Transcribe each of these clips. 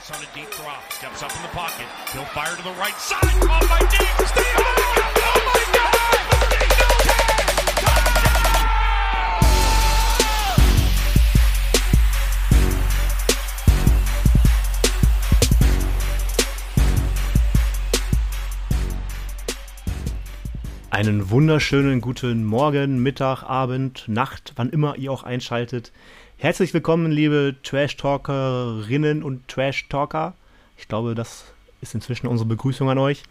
Chase on a deep drop, steps up in the pocket. He'll fire to the right side. Caught by Diggs. Stay God! Einen wunderschönen guten Morgen, Mittag, Abend, Nacht, wann immer ihr auch einschaltet. Herzlich willkommen, liebe Trash-Talkerinnen und Trash-Talker. Ich glaube, das ist inzwischen unsere Begrüßung an euch.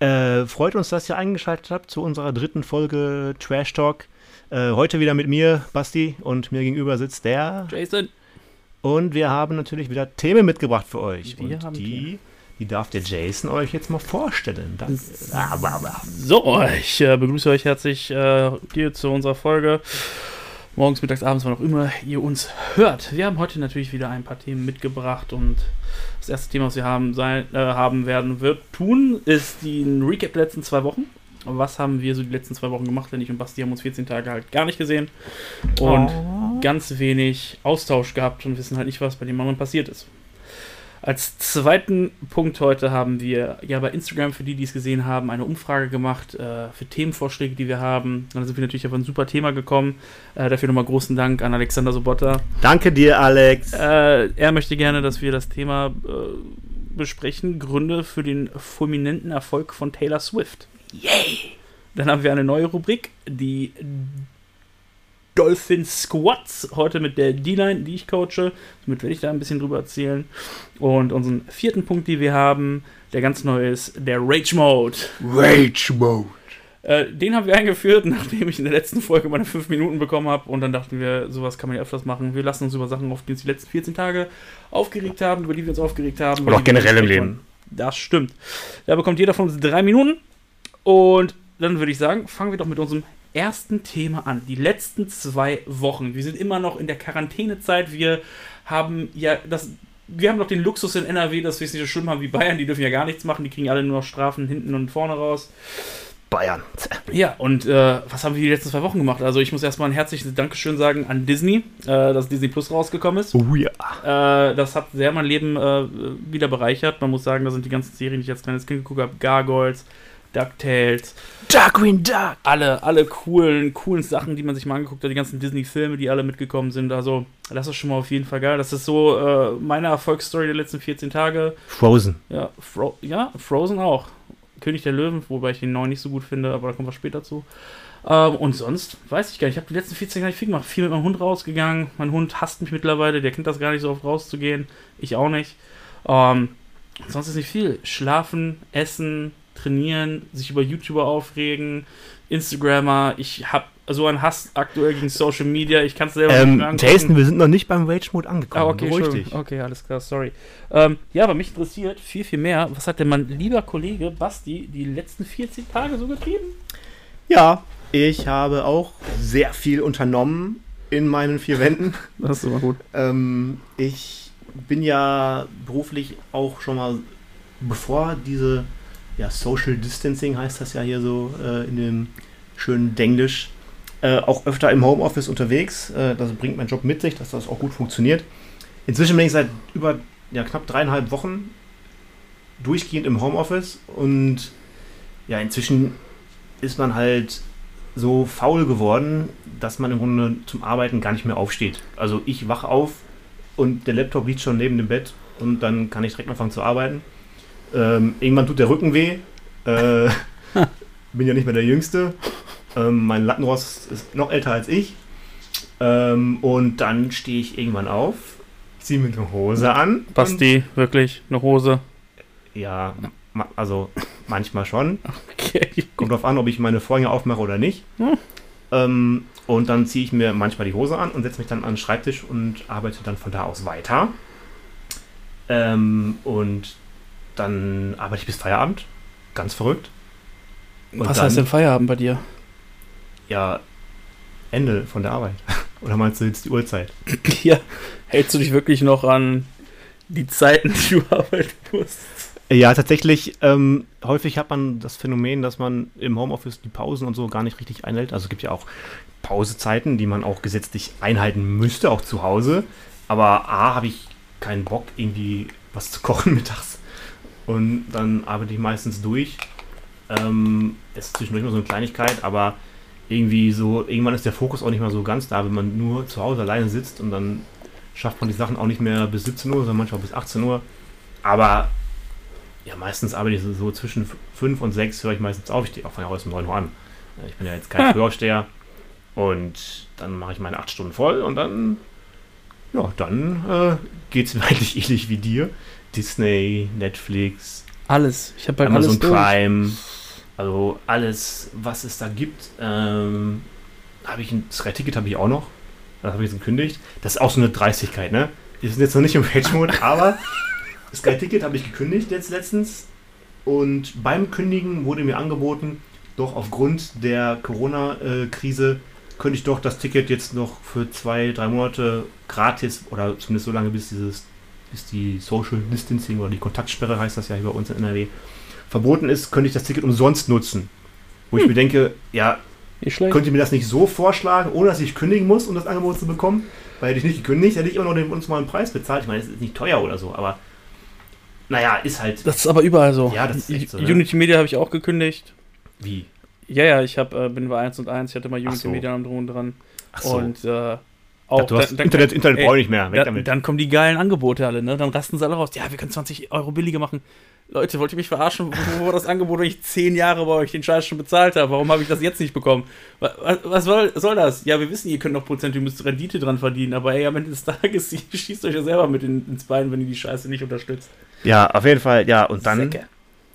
Äh, freut uns, dass ihr eingeschaltet habt zu unserer dritten Folge Trash Talk. Äh, heute wieder mit mir, Basti, und mir gegenüber sitzt der. Jason. Und wir haben natürlich wieder Themen mitgebracht für euch. Wir und die, die darf der Jason euch jetzt mal vorstellen. Das, So, ich äh, begrüße euch herzlich äh, hier zu unserer Folge. Morgens, mittags, abends, wann auch immer ihr uns hört. Wir haben heute natürlich wieder ein paar Themen mitgebracht und das erste Thema, was wir haben, sein, äh, haben werden, wird tun, ist die ein Recap der letzten zwei Wochen. Was haben wir so die letzten zwei Wochen gemacht? Denn ich und Basti haben uns 14 Tage halt gar nicht gesehen und ganz wenig Austausch gehabt und wissen halt nicht, was bei dem anderen passiert ist. Als zweiten Punkt heute haben wir ja bei Instagram, für die, die es gesehen haben, eine Umfrage gemacht äh, für Themenvorschläge, die wir haben. Und da sind wir natürlich auf ein super Thema gekommen. Äh, dafür nochmal großen Dank an Alexander Sobotta. Danke dir, Alex. Äh, er möchte gerne, dass wir das Thema äh, besprechen. Gründe für den fulminanten Erfolg von Taylor Swift. Yay! Dann haben wir eine neue Rubrik, die Dolphin Squats. Heute mit der D-Line, die ich coache. Somit werde ich da ein bisschen drüber erzählen. Und unseren vierten Punkt, den wir haben, der ganz neu ist, der Rage Mode. Rage Mode. Äh, den haben wir eingeführt, nachdem ich in der letzten Folge meine 5 Minuten bekommen habe. Und dann dachten wir, sowas kann man ja öfters machen. Wir lassen uns über Sachen auf, die uns die letzten 14 Tage aufgeregt haben, über die wir uns aufgeregt haben. Oder auch generell im Leben. Das stimmt. Da bekommt jeder von uns drei Minuten. Und dann würde ich sagen, fangen wir doch mit unserem ersten Thema an. Die letzten zwei Wochen. Wir sind immer noch in der Quarantänezeit. Wir haben ja das. Wir haben noch den Luxus in NRW, dass wir es nicht so schlimm haben wie Bayern. Die dürfen ja gar nichts machen. Die kriegen alle nur noch Strafen hinten und vorne raus. Bayern. Ja, und äh, was haben wir die letzten zwei Wochen gemacht? Also ich muss erstmal ein herzliches Dankeschön sagen an Disney, äh, dass Disney Plus rausgekommen ist. Oh ja. Äh, das hat sehr mein Leben äh, wieder bereichert. Man muss sagen, da sind die ganzen Serien, die ich als kleines Kind geguckt habe, Gargoyles, DuckTales, Darkwing Duck. alle, alle coolen, coolen Sachen, die man sich mal angeguckt hat, die ganzen Disney-Filme, die alle mitgekommen sind. Also, das ist schon mal auf jeden Fall geil. Das ist so äh, meine Erfolgsstory der letzten 14 Tage. Frozen. Ja, Fro ja, Frozen auch. König der Löwen, wobei ich den neuen nicht so gut finde, aber da kommen wir später zu. Ähm, und sonst weiß ich gar nicht. Ich habe die letzten 14 Tage nicht viel gemacht. Viel mit meinem Hund rausgegangen. Mein Hund hasst mich mittlerweile. Der kennt das gar nicht so oft rauszugehen. Ich auch nicht. Ähm, sonst ist nicht viel. Schlafen, essen, trainieren, sich über YouTuber aufregen, Instagrammer. Ich habe so einen Hass aktuell gegen Social Media. Ich kann es selber Ähm, mehr angucken. Jason, wir sind noch nicht beim Rage Mode angekommen. Ah, okay, Beruhig dich. okay, alles klar, sorry. Ähm, ja, aber mich interessiert viel, viel mehr, was hat denn mein lieber Kollege Basti die letzten 14 Tage so getrieben? Ja, ich habe auch sehr viel unternommen in meinen vier Wänden. Das ist immer gut. Ähm, ich bin ja beruflich auch schon mal, bevor diese ja, Social Distancing heißt das ja hier so äh, in dem schönen Denglisch, äh, auch öfter im Homeoffice unterwegs. Äh, das bringt mein Job mit sich, dass das auch gut funktioniert. Inzwischen bin ich seit über ja, knapp dreieinhalb Wochen durchgehend im Homeoffice und ja, inzwischen ist man halt so faul geworden, dass man im Grunde zum Arbeiten gar nicht mehr aufsteht. Also ich wach auf und der Laptop liegt schon neben dem Bett und dann kann ich direkt anfangen zu arbeiten. Ähm, irgendwann tut der Rücken weh. Äh, bin ja nicht mehr der Jüngste. Ähm, mein Lattenrost ist noch älter als ich. Ähm, und dann stehe ich irgendwann auf, ziehe mir eine Hose an. Basti, wirklich, eine Hose. Ja, ma also manchmal schon. Okay. Kommt drauf an, ob ich meine Vorhänge aufmache oder nicht. Hm. Ähm, und dann ziehe ich mir manchmal die Hose an und setze mich dann an den Schreibtisch und arbeite dann von da aus weiter. Ähm, und dann arbeite ich bis Feierabend. Ganz verrückt. Und Was dann- heißt denn Feierabend bei dir? Ja, Ende von der Arbeit. Oder meinst du jetzt die Uhrzeit? Ja, hältst du dich wirklich noch an die Zeiten, die du arbeiten musst? Ja, tatsächlich, ähm, häufig hat man das Phänomen, dass man im Homeoffice die Pausen und so gar nicht richtig einhält. Also es gibt ja auch Pausezeiten, die man auch gesetzlich einhalten müsste, auch zu Hause. Aber A, habe ich keinen Bock, irgendwie was zu kochen mittags. Und dann arbeite ich meistens durch. Ähm, es ist zwischendurch immer so eine Kleinigkeit, aber irgendwie so, irgendwann ist der Fokus auch nicht mehr so ganz da, wenn man nur zu Hause alleine sitzt und dann schafft man die Sachen auch nicht mehr bis 17 Uhr, sondern manchmal bis 18 Uhr. Aber ja, meistens arbeite ich so, so zwischen 5 und 6 höre ich meistens auf. Ich stehe auch von heute um 9 Uhr an. Ich bin ja jetzt kein Frühaufsteher. Und dann mache ich meine 8 Stunden voll und dann, ja, dann äh, geht es mir eigentlich ähnlich wie dir. Disney, Netflix, Alles. Ich habe halt Amazon alles durch. Prime, also alles, was es da gibt. Ähm, habe ich ein Sky Ticket habe ich auch noch. Das habe ich jetzt gekündigt. Das ist auch so eine Dreistigkeit, ne? Wir sind jetzt noch nicht im Rage Mode, aber Sky Ticket habe ich gekündigt jetzt letztens. Und beim Kündigen wurde mir angeboten, doch aufgrund der Corona-Krise könnte ich doch das Ticket jetzt noch für zwei, drei Monate gratis oder zumindest so lange, bis dieses, bis die Social Distancing oder die Kontaktsperre heißt das ja hier bei uns in NRW verboten ist, könnte ich das Ticket umsonst nutzen. Wo ich mir denke, ja, könnt ihr mir das nicht so vorschlagen, ohne dass ich kündigen muss, um das Angebot zu bekommen? Weil hätte ich nicht gekündigt, hätte ich immer noch den uns mal einen Preis bezahlt. Ich meine, es ist nicht teuer oder so, aber naja, ist halt Das ist aber überall so. Ja, das ist so, ne? Unity Media habe ich auch gekündigt. wie. Ja, ja, ich hab, äh, bin bei 1 und 1, ich hatte mal Unity so. Media am Drum dran. Ach so. Und äh, Ja, auch du hast dann- Internet, Internet brauche ich nicht mehr. Weg dann, damit. dann kommen die geilen Angebote alle, ne? Dann rasten sie alle raus. Ja, wir können 20 Euro billiger machen. Leute, wollt ihr mich verarschen? Wo war das Angebot, wenn ich 10 Jahre bei euch den Scheiß schon bezahlt habe? Warum habe ich das jetzt nicht bekommen? Was, was soll, soll das? Ja, wir wissen, ihr könnt noch Prozent, ihr müsst Rendite dran verdienen, aber ey, am Ende des Tages, ihr schießt euch ja selber mit in, ins Bein, wenn ihr die Scheiße nicht unterstützt. ja, auf jeden Fall, ja. Und dann. Säcke.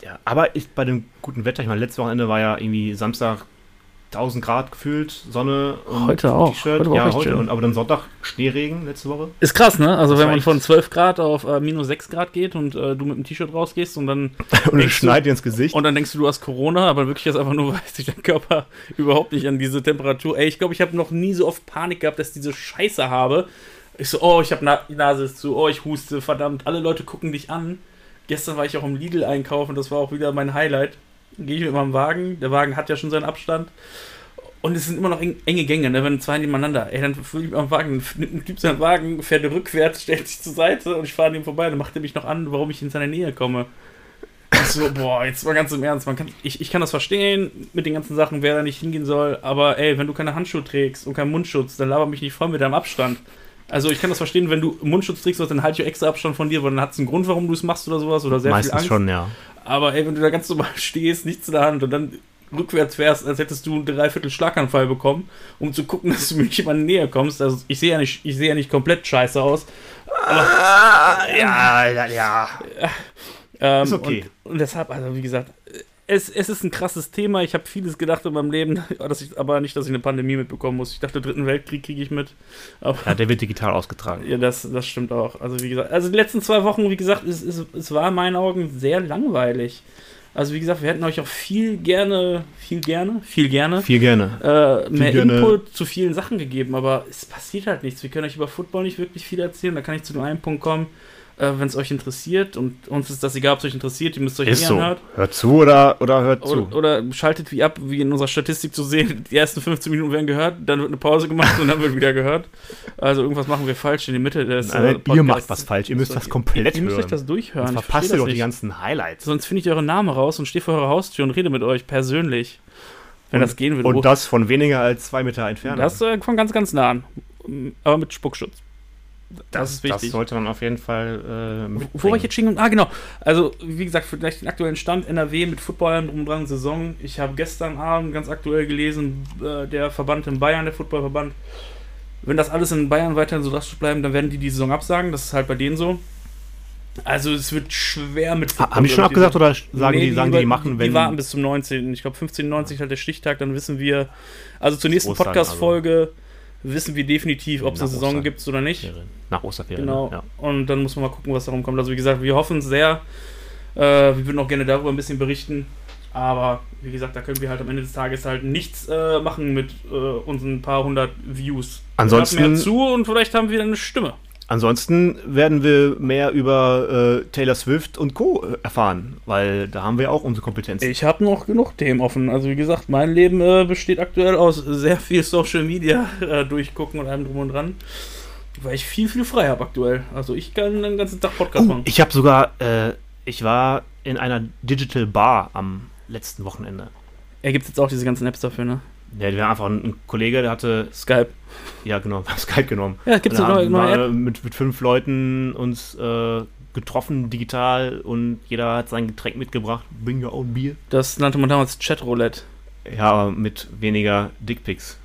Ja, aber ich bei dem guten Wetter, ich meine, letztes Wochenende war ja irgendwie Samstag 1000 Grad gefühlt, Sonne und Heute auch. T-Shirt. Ja, heute. schön. Und, aber dann Sonntag Schneeregen letzte Woche. Ist krass, ne? Also Das wenn man von 12 Grad auf äh, minus 6 Grad geht und äh, du mit dem T-Shirt rausgehst und dann Und es schneit dir ins Gesicht. Und dann denkst du, du hast Corona, aber wirklich ist einfach nur, weil sich dein Körper überhaupt nicht an diese Temperatur. Ey, ich glaube, ich habe noch nie so oft Panik gehabt, dass ich diese Scheiße habe. Ich so, oh, ich habe Na die Nase ist zu, oh, ich huste, verdammt, alle Leute gucken dich an. Gestern war ich auch im Lidl einkaufen, das war auch wieder mein Highlight. Gehe ich mit meinem Wagen, der Wagen hat ja schon seinen Abstand. Und es sind immer noch eng, enge Gänge, ne? wenn zwei nebeneinander. Ey, dann fühle ich mit meinem Wagen, nimmt ein Typ seinen Wagen, fährt rückwärts, stellt sich zur Seite und ich fahre an ihm vorbei. Dann macht er mich noch an, warum ich in seine Nähe komme. Ich so, boah, jetzt mal ganz im Ernst. Man kann, ich, ich kann das verstehen mit den ganzen Sachen, wer da nicht hingehen soll. Aber ey, wenn du keine Handschuhe trägst und keinen Mundschutz, dann laber mich nicht voll mit deinem Abstand. Also ich kann das verstehen, wenn du Mundschutz trägst, dann halt ich extra Abstand von dir, weil dann hat es einen Grund, warum du es machst oder sowas oder sehr viel Meistens Angst. schon, ja. Aber ey, wenn du da ganz normal stehst, nichts in der Hand und dann rückwärts fährst, als hättest du einen Dreiviertel Schlaganfall bekommen, um zu gucken, dass du mir nicht in meine Nähe kommst. Also ich sehe ja nicht, ich sehe ja nicht komplett scheiße aus. ja, ja, ja. Ähm, Ist okay. Und, und deshalb, also wie gesagt, es, es ist ein krasses Thema. Ich habe vieles gedacht in meinem Leben, dass ich, aber nicht, dass ich eine Pandemie mitbekommen muss. Ich dachte, dritten Weltkrieg kriege ich mit. Aber Ja, der wird digital ausgetragen. ja, das, das stimmt auch. Also wie gesagt, also die letzten zwei Wochen, wie gesagt, es, es, es war in meinen Augen sehr langweilig. Also wie gesagt, wir hätten euch auch viel gerne, viel gerne, viel gerne Viel gerne. äh, mehr gerne. Input zu vielen Sachen gegeben, aber es passiert halt nichts. Wir können euch über Football nicht wirklich viel erzählen. Da kann ich zu dem einen Punkt kommen, äh, wenn es euch interessiert und uns ist das egal, ob es euch interessiert, ihr müsst euch Ist eh so. anhört. Hört zu oder, oder hört zu. Oder, oder schaltet wie ab, wie in unserer Statistik zu sehen, die ersten 15 Minuten werden gehört, dann wird eine Pause gemacht und dann wird wieder gehört. Also irgendwas machen wir falsch in die Mitte des äh, Nein, ihr Podcasts. macht was falsch. Ihr müsst das komplett Ihr müsst hören. euch das durchhören. Sonst Ich verpasst ihr doch das die nicht. ganzen Highlights. Sonst finde ich euren Namen raus und stehe vor eurer Haustür und rede mit euch persönlich. Wenn das gehen würde. Und das von weniger als zwei Meter Entfernung. das äh, von ganz, ganz nah an. Aber mit Spuckschutz. Das, ist wichtig. Das sollte man auf jeden Fall äh, Wo war ich jetzt stehen? Ah, genau. Also, wie gesagt, vielleicht den aktuellen Stand NRW mit Footballern drum und dran Saison. Ich habe gestern Abend ganz aktuell gelesen, äh, der Verband in Bayern, der Footballverband, wenn das alles in Bayern weiterhin so drastisch bleiben, dann werden die die Saison absagen. Das ist halt bei denen so. Also, es wird schwer mit Ha- Haben die schon abgesagt oder sagen Nee, die, sagen die, die machen, wenn. Die warten bis zum 19. Ich glaube, 15. 19. ist halt der Stichtag, dann wissen wir. Also zur nächsten Ostern, Podcast-Folge wissen wir definitiv, ob es eine Saison Ostern. gibt oder nicht. Nach Osterferien. Genau. Ja. Und dann muss man mal gucken, was darum kommt. Also wie gesagt, wir hoffen sehr. Äh, wir würden auch gerne darüber ein bisschen berichten. Aber wie gesagt, da können wir halt am Ende des Tages halt nichts äh, machen mit äh, unseren paar hundert Views. Ansonsten- mehr zu und vielleicht haben wir dann eine Stimme. Ansonsten werden wir mehr über äh, Taylor Swift und Co. erfahren, weil da haben wir auch unsere Kompetenzen. Ich habe noch genug Themen offen. Also wie gesagt, mein Leben äh, besteht aktuell aus sehr viel Social Media äh, durchgucken und allem drum und dran. weil ich viel, viel frei habe aktuell. Also ich kann den ganzen Tag Podcast Uh, machen. ich habe sogar, äh, ich war in einer Digital Bar am letzten Wochenende. Er gibt jetzt auch diese ganzen Apps dafür, ne? Ja, der war einfach ein, Kollege, der hatte, Skype. ja genau, wir haben Skype genommen. Ja, gibt's eine neue, haben neue wir mit, mit fünf Leuten uns äh, getroffen, digital, und jeder hat sein Getränk mitgebracht. Bring your own beer. Das nannte man damals Chatroulette. Ja, aber mit weniger Dickpics.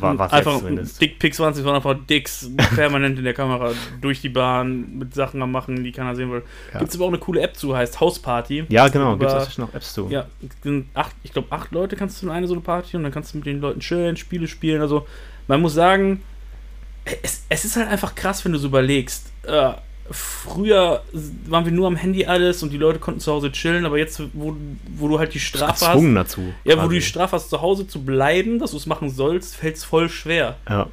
War, war es einfach. Dickpics waren es, waren einfach Dicks permanent in der Kamera durch die Bahn mit Sachen am machen, die keiner sehen will. Ja. Gibt es aber auch eine coole App zu, heißt Hausparty. Ja, genau, gibt es noch Apps zu. Ja, acht, ich glaube, acht Leute kannst du in eine so eine Party und dann kannst du mit den Leuten chillen, Spiele spielen. Also, man muss sagen, es, es ist halt einfach krass, wenn du so überlegst. Äh, früher waren wir nur am Handy alles und die Leute konnten zu Hause chillen, aber jetzt, wo, wo du halt die Strafe hast. dazu. Ja, wo quasi. du die Strafe hast, zu Hause zu bleiben, dass du es machen sollst, fällt es voll schwer. Ja.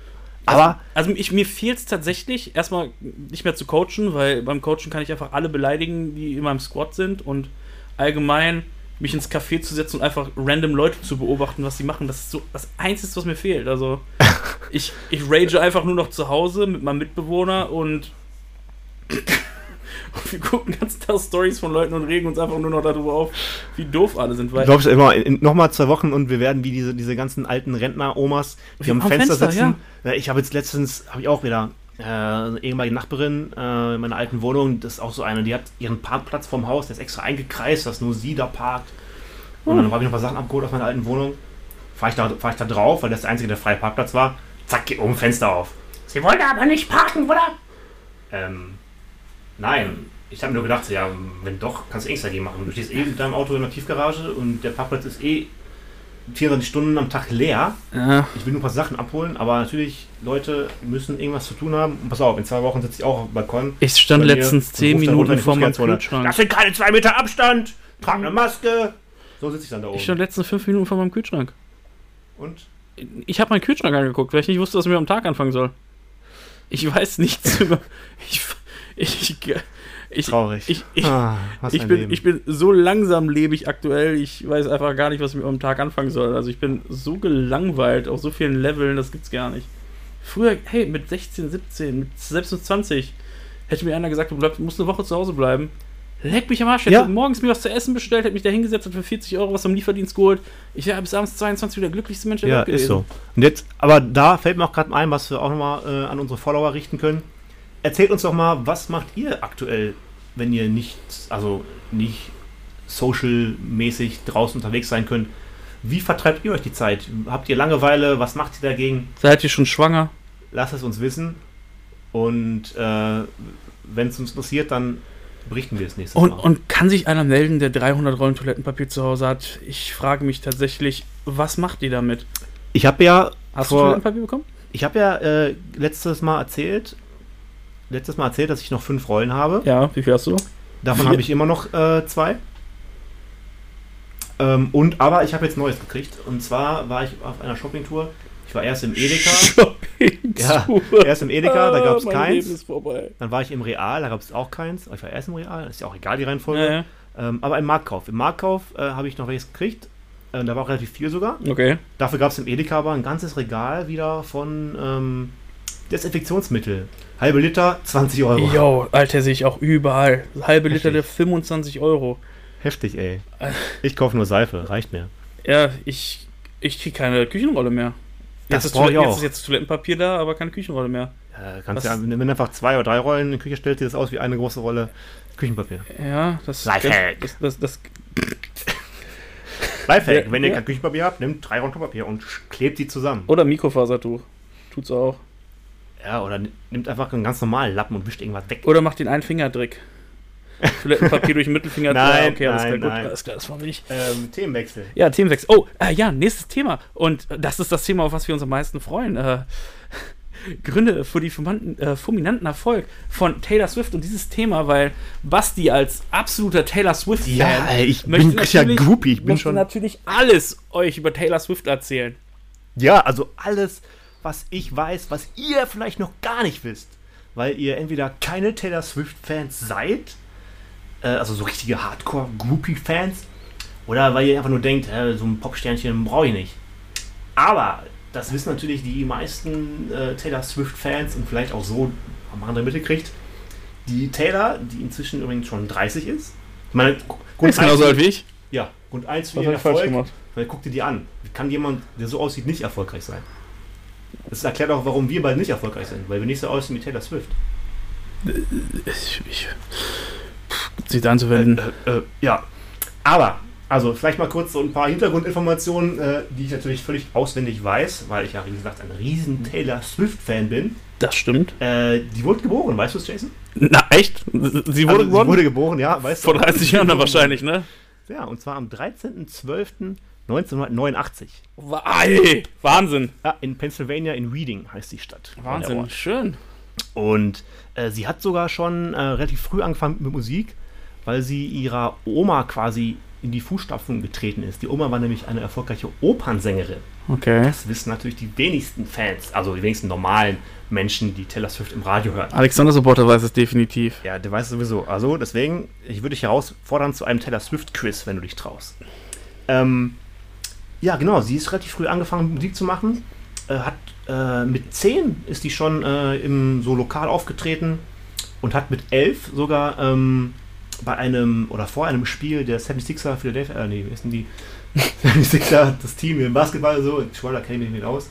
Aber Also ich, mir fehlt es tatsächlich, erstmal nicht mehr zu coachen, weil beim Coachen kann ich einfach alle beleidigen, die in meinem Squad sind und allgemein mich ins Café zu setzen und einfach random Leute zu beobachten, was sie machen. Das ist so das Einzige, was mir fehlt. Also ich, ich rage einfach nur noch zu Hause mit meinem Mitbewohner und, und wir gucken ganz Tag Stories von Leuten und regen uns einfach nur noch darüber auf, wie doof alle sind. Weil glaubst du immer, in, noch mal zwei Wochen und wir werden wie diese, diese ganzen alten Rentner-Omas, die am am Fenster, Fenster, sitzen. Ja, Ich habe jetzt letztens, habe ich auch wieder, äh, ehemalige Nachbarin äh, in meiner alten Wohnung, das ist auch so eine, die hat ihren Parkplatz vom Haus, der ist extra eingekreist, dass nur sie da parkt. Und dann habe ich noch ein paar Sachen abgeholt aus meiner alten Wohnung. Fahre ich, da, fahr ich da drauf, weil das der einzige, der freie Parkplatz war. Zack, geht oben Fenster auf. Sie wollte aber nicht parken, oder? Ähm, nein. Ich habe mir nur gedacht, so, ja, wenn doch, kannst du eh nichts dagegen machen. Du stehst eh mit deinem Auto in der Tiefgarage und der Parkplatz ist eh 24 Stunden am Tag leer. ja, Ich will nur ein paar Sachen abholen, aber natürlich, Leute müssen irgendwas zu tun haben. Und pass auf, in zwei Wochen sitze ich auch auf dem Balkon. ich stand letztens und 10 ruf dann runter Minuten vor meinem. Kühlschrank. Das sind keine zwei Meter Abstand. Trag eine Maske. So sitze ich dann da oben. Ich stand letztens 5 Minuten vor meinem Kühlschrank. und? Ich habe meinen Kühlschrank angeguckt, weil ich nicht wusste, was mir am Tag anfangen soll. Ich weiß nichts über. Ich. Ich. Ich, Traurig. ich, ich, ah, ich, bin, Leben. ich bin so langsam lebig aktuell, ich weiß einfach gar nicht, was mir am Tag anfangen soll. Also ich bin so gelangweilt auf so vielen Leveln, das gibt's gar nicht. Früher, hey, mit 16, 17, mit selbst mit 20, hätte mir einer gesagt, du bleib, musst eine Woche zu Hause bleiben. Leck mich am Arsch, hätte Ja. morgens mir was zu essen bestellt, hätte mich da hingesetzt und für 40 Euro was am Lieferdienst geholt. Ich wäre bis abends 22 wieder der glücklichste Mensch der ja, Welt gewesen. ist so. Und jetzt, aber da fällt mir auch gerade ein, was wir auch nochmal äh, an unsere Follower richten können. Erzählt uns doch mal, was macht ihr aktuell, wenn ihr nicht, also nicht social-mäßig draußen unterwegs sein könnt? Wie vertreibt ihr euch die Zeit? Habt ihr Langeweile? Was macht ihr dagegen? Seid ihr schon schwanger? Lasst es uns wissen. Und äh, wenn es uns interessiert, dann berichten wir es nächstes Und, Mal. und kann sich einer melden, der 300 Rollen Toilettenpapier zu Hause hat? Ich frage mich tatsächlich, was macht ihr damit? ich habe ja Hast du vor, Toilettenpapier bekommen? ich habe ja äh, letztes Mal erzählt, letztes Mal erzählt, dass ich noch fünf Rollen habe. Ja, wie viel hast du? Davon habe ich immer noch äh, zwei. Ähm, und aber ich habe jetzt Neues gekriegt. Und zwar war ich auf einer Shoppingtour. Ich war erst im Edeka. Shopping. Ja, erst im Edeka, da gab es Ah, mein Leben keins. ist vorbei. Dann war ich im Real, da gab es auch keins. Ich war erst im Real, ist ja auch egal die Reihenfolge. Ja, ja. Ähm, aber im Marktkauf. Im Marktkauf äh, habe ich noch welches gekriegt. Äh, da war auch relativ viel sogar. Okay. Dafür gab es im Edeka aber ein ganzes Regal wieder von ähm, Desinfektionsmittel. Halbe Liter, 20 Euro. Jo, Alter, sehe ich auch überall. Halbe Liter Heftig. der 25 Euro. Heftig, ey. Äh. Ich kaufe nur Seife, reicht mir. Ja, ich, ich kriege keine Küchenrolle mehr. Das Jetzt ist, brauch ich auch. jetzt ist jetzt Toilettenpapier da, aber keine Küchenrolle mehr. Ja, kannst ja, wenn du einfach zwei oder drei Rollen in die Küche stellst, sieht das aus wie eine große Rolle Küchenpapier. Ja, das. Lifehack. Das, das, das, Lifehack, wenn ihr ja. kein Küchenpapier habt, nehmt drei Rollen Klopapier und klebt die zusammen. oder Mikrofasertuch. Tut's auch. Ja, oder nimmt einfach einen ganz normalen Lappen und wischt irgendwas weg. Oder macht den Einfingerdrick. Toilettenpapier durch den Mittelfinger. Nein, okay, alles nein, klar, gut, nein. alles klar, das war nicht. Ähm, Themenwechsel. Ja, Themenwechsel. Oh, äh, ja, nächstes Thema. Und das ist das Thema, auf was wir uns am meisten freuen. Äh, Gründe für die fulminanten, äh, fulminanten Erfolg von Taylor Swift und dieses Thema, weil Basti als absoluter Taylor Swift-Fan Ja, ich möchte bin ja Groupie. Ich bin möchte schon. natürlich alles euch über Taylor Swift erzählen. Ja, also alles, was ich weiß, was ihr vielleicht noch gar nicht wisst. Weil ihr entweder keine Taylor Swift-Fans seid, äh, also so richtige Hardcore-Groupie-Fans, oder weil ihr einfach nur denkt, äh, so ein Popsternchen brauche ich nicht. Aber das wissen natürlich die meisten äh, Taylor Swift-Fans und vielleicht auch so am anderen mitgekriegt. Die Taylor, die inzwischen übrigens schon 30 ist. Ich meine, Grund Ist genauso eins- alt wie ich. Ja, Grund 1 für Was ihren hab ich falsch Erfolg. gemacht? Weil guck dir die an. Wie kann jemand, der so aussieht, nicht erfolgreich sein? Das erklärt auch, warum wir beide nicht erfolgreich sind, weil wir nicht so aussehen wie Taylor Swift. Ich, ich, sieht anzuwenden. Äh, äh, ja. Aber, also vielleicht mal kurz so ein paar Hintergrundinformationen, äh, die ich natürlich völlig auswendig weiß, weil ich ja, wie gesagt, ein riesen Taylor Swift-Fan bin. Das stimmt. Äh, die wurde geboren, weißt du es, Jason? Na, echt? Sie wurde Also, geboren? Sie wurde geboren, ja, weißt Vor du. 30 Jahren wahrscheinlich, ne? Ja, und zwar am 13.12.1989. Ey, Wahnsinn. Ja, in Pennsylvania, in Reading heißt die Stadt. Wahnsinn. Schön. Und äh, sie hat sogar schon äh, relativ früh angefangen mit Musik, weil sie ihrer Oma quasi in die Fußstapfen getreten ist. Die Oma war nämlich eine erfolgreiche Opernsängerin. Okay. Das wissen natürlich die wenigsten Fans, also die wenigsten normalen Menschen, die Taylor Swift im Radio hören. Alexander Supporter weiß es definitiv. Ja, der weiß es sowieso. Also deswegen, ich würde dich herausfordern zu einem Taylor Swift-Quiz, wenn du dich traust. Ähm, ja, genau, sie ist relativ früh angefangen, Musik zu machen. Äh, hat äh, mit 10 ist die schon äh, im so lokal aufgetreten und hat mit 11 sogar ähm, bei einem oder vor einem Spiel der 76er Philadelphia, äh, nee, wie ist denn die 76er, das Team im Basketball so, ich da kenne ich mich nicht aus.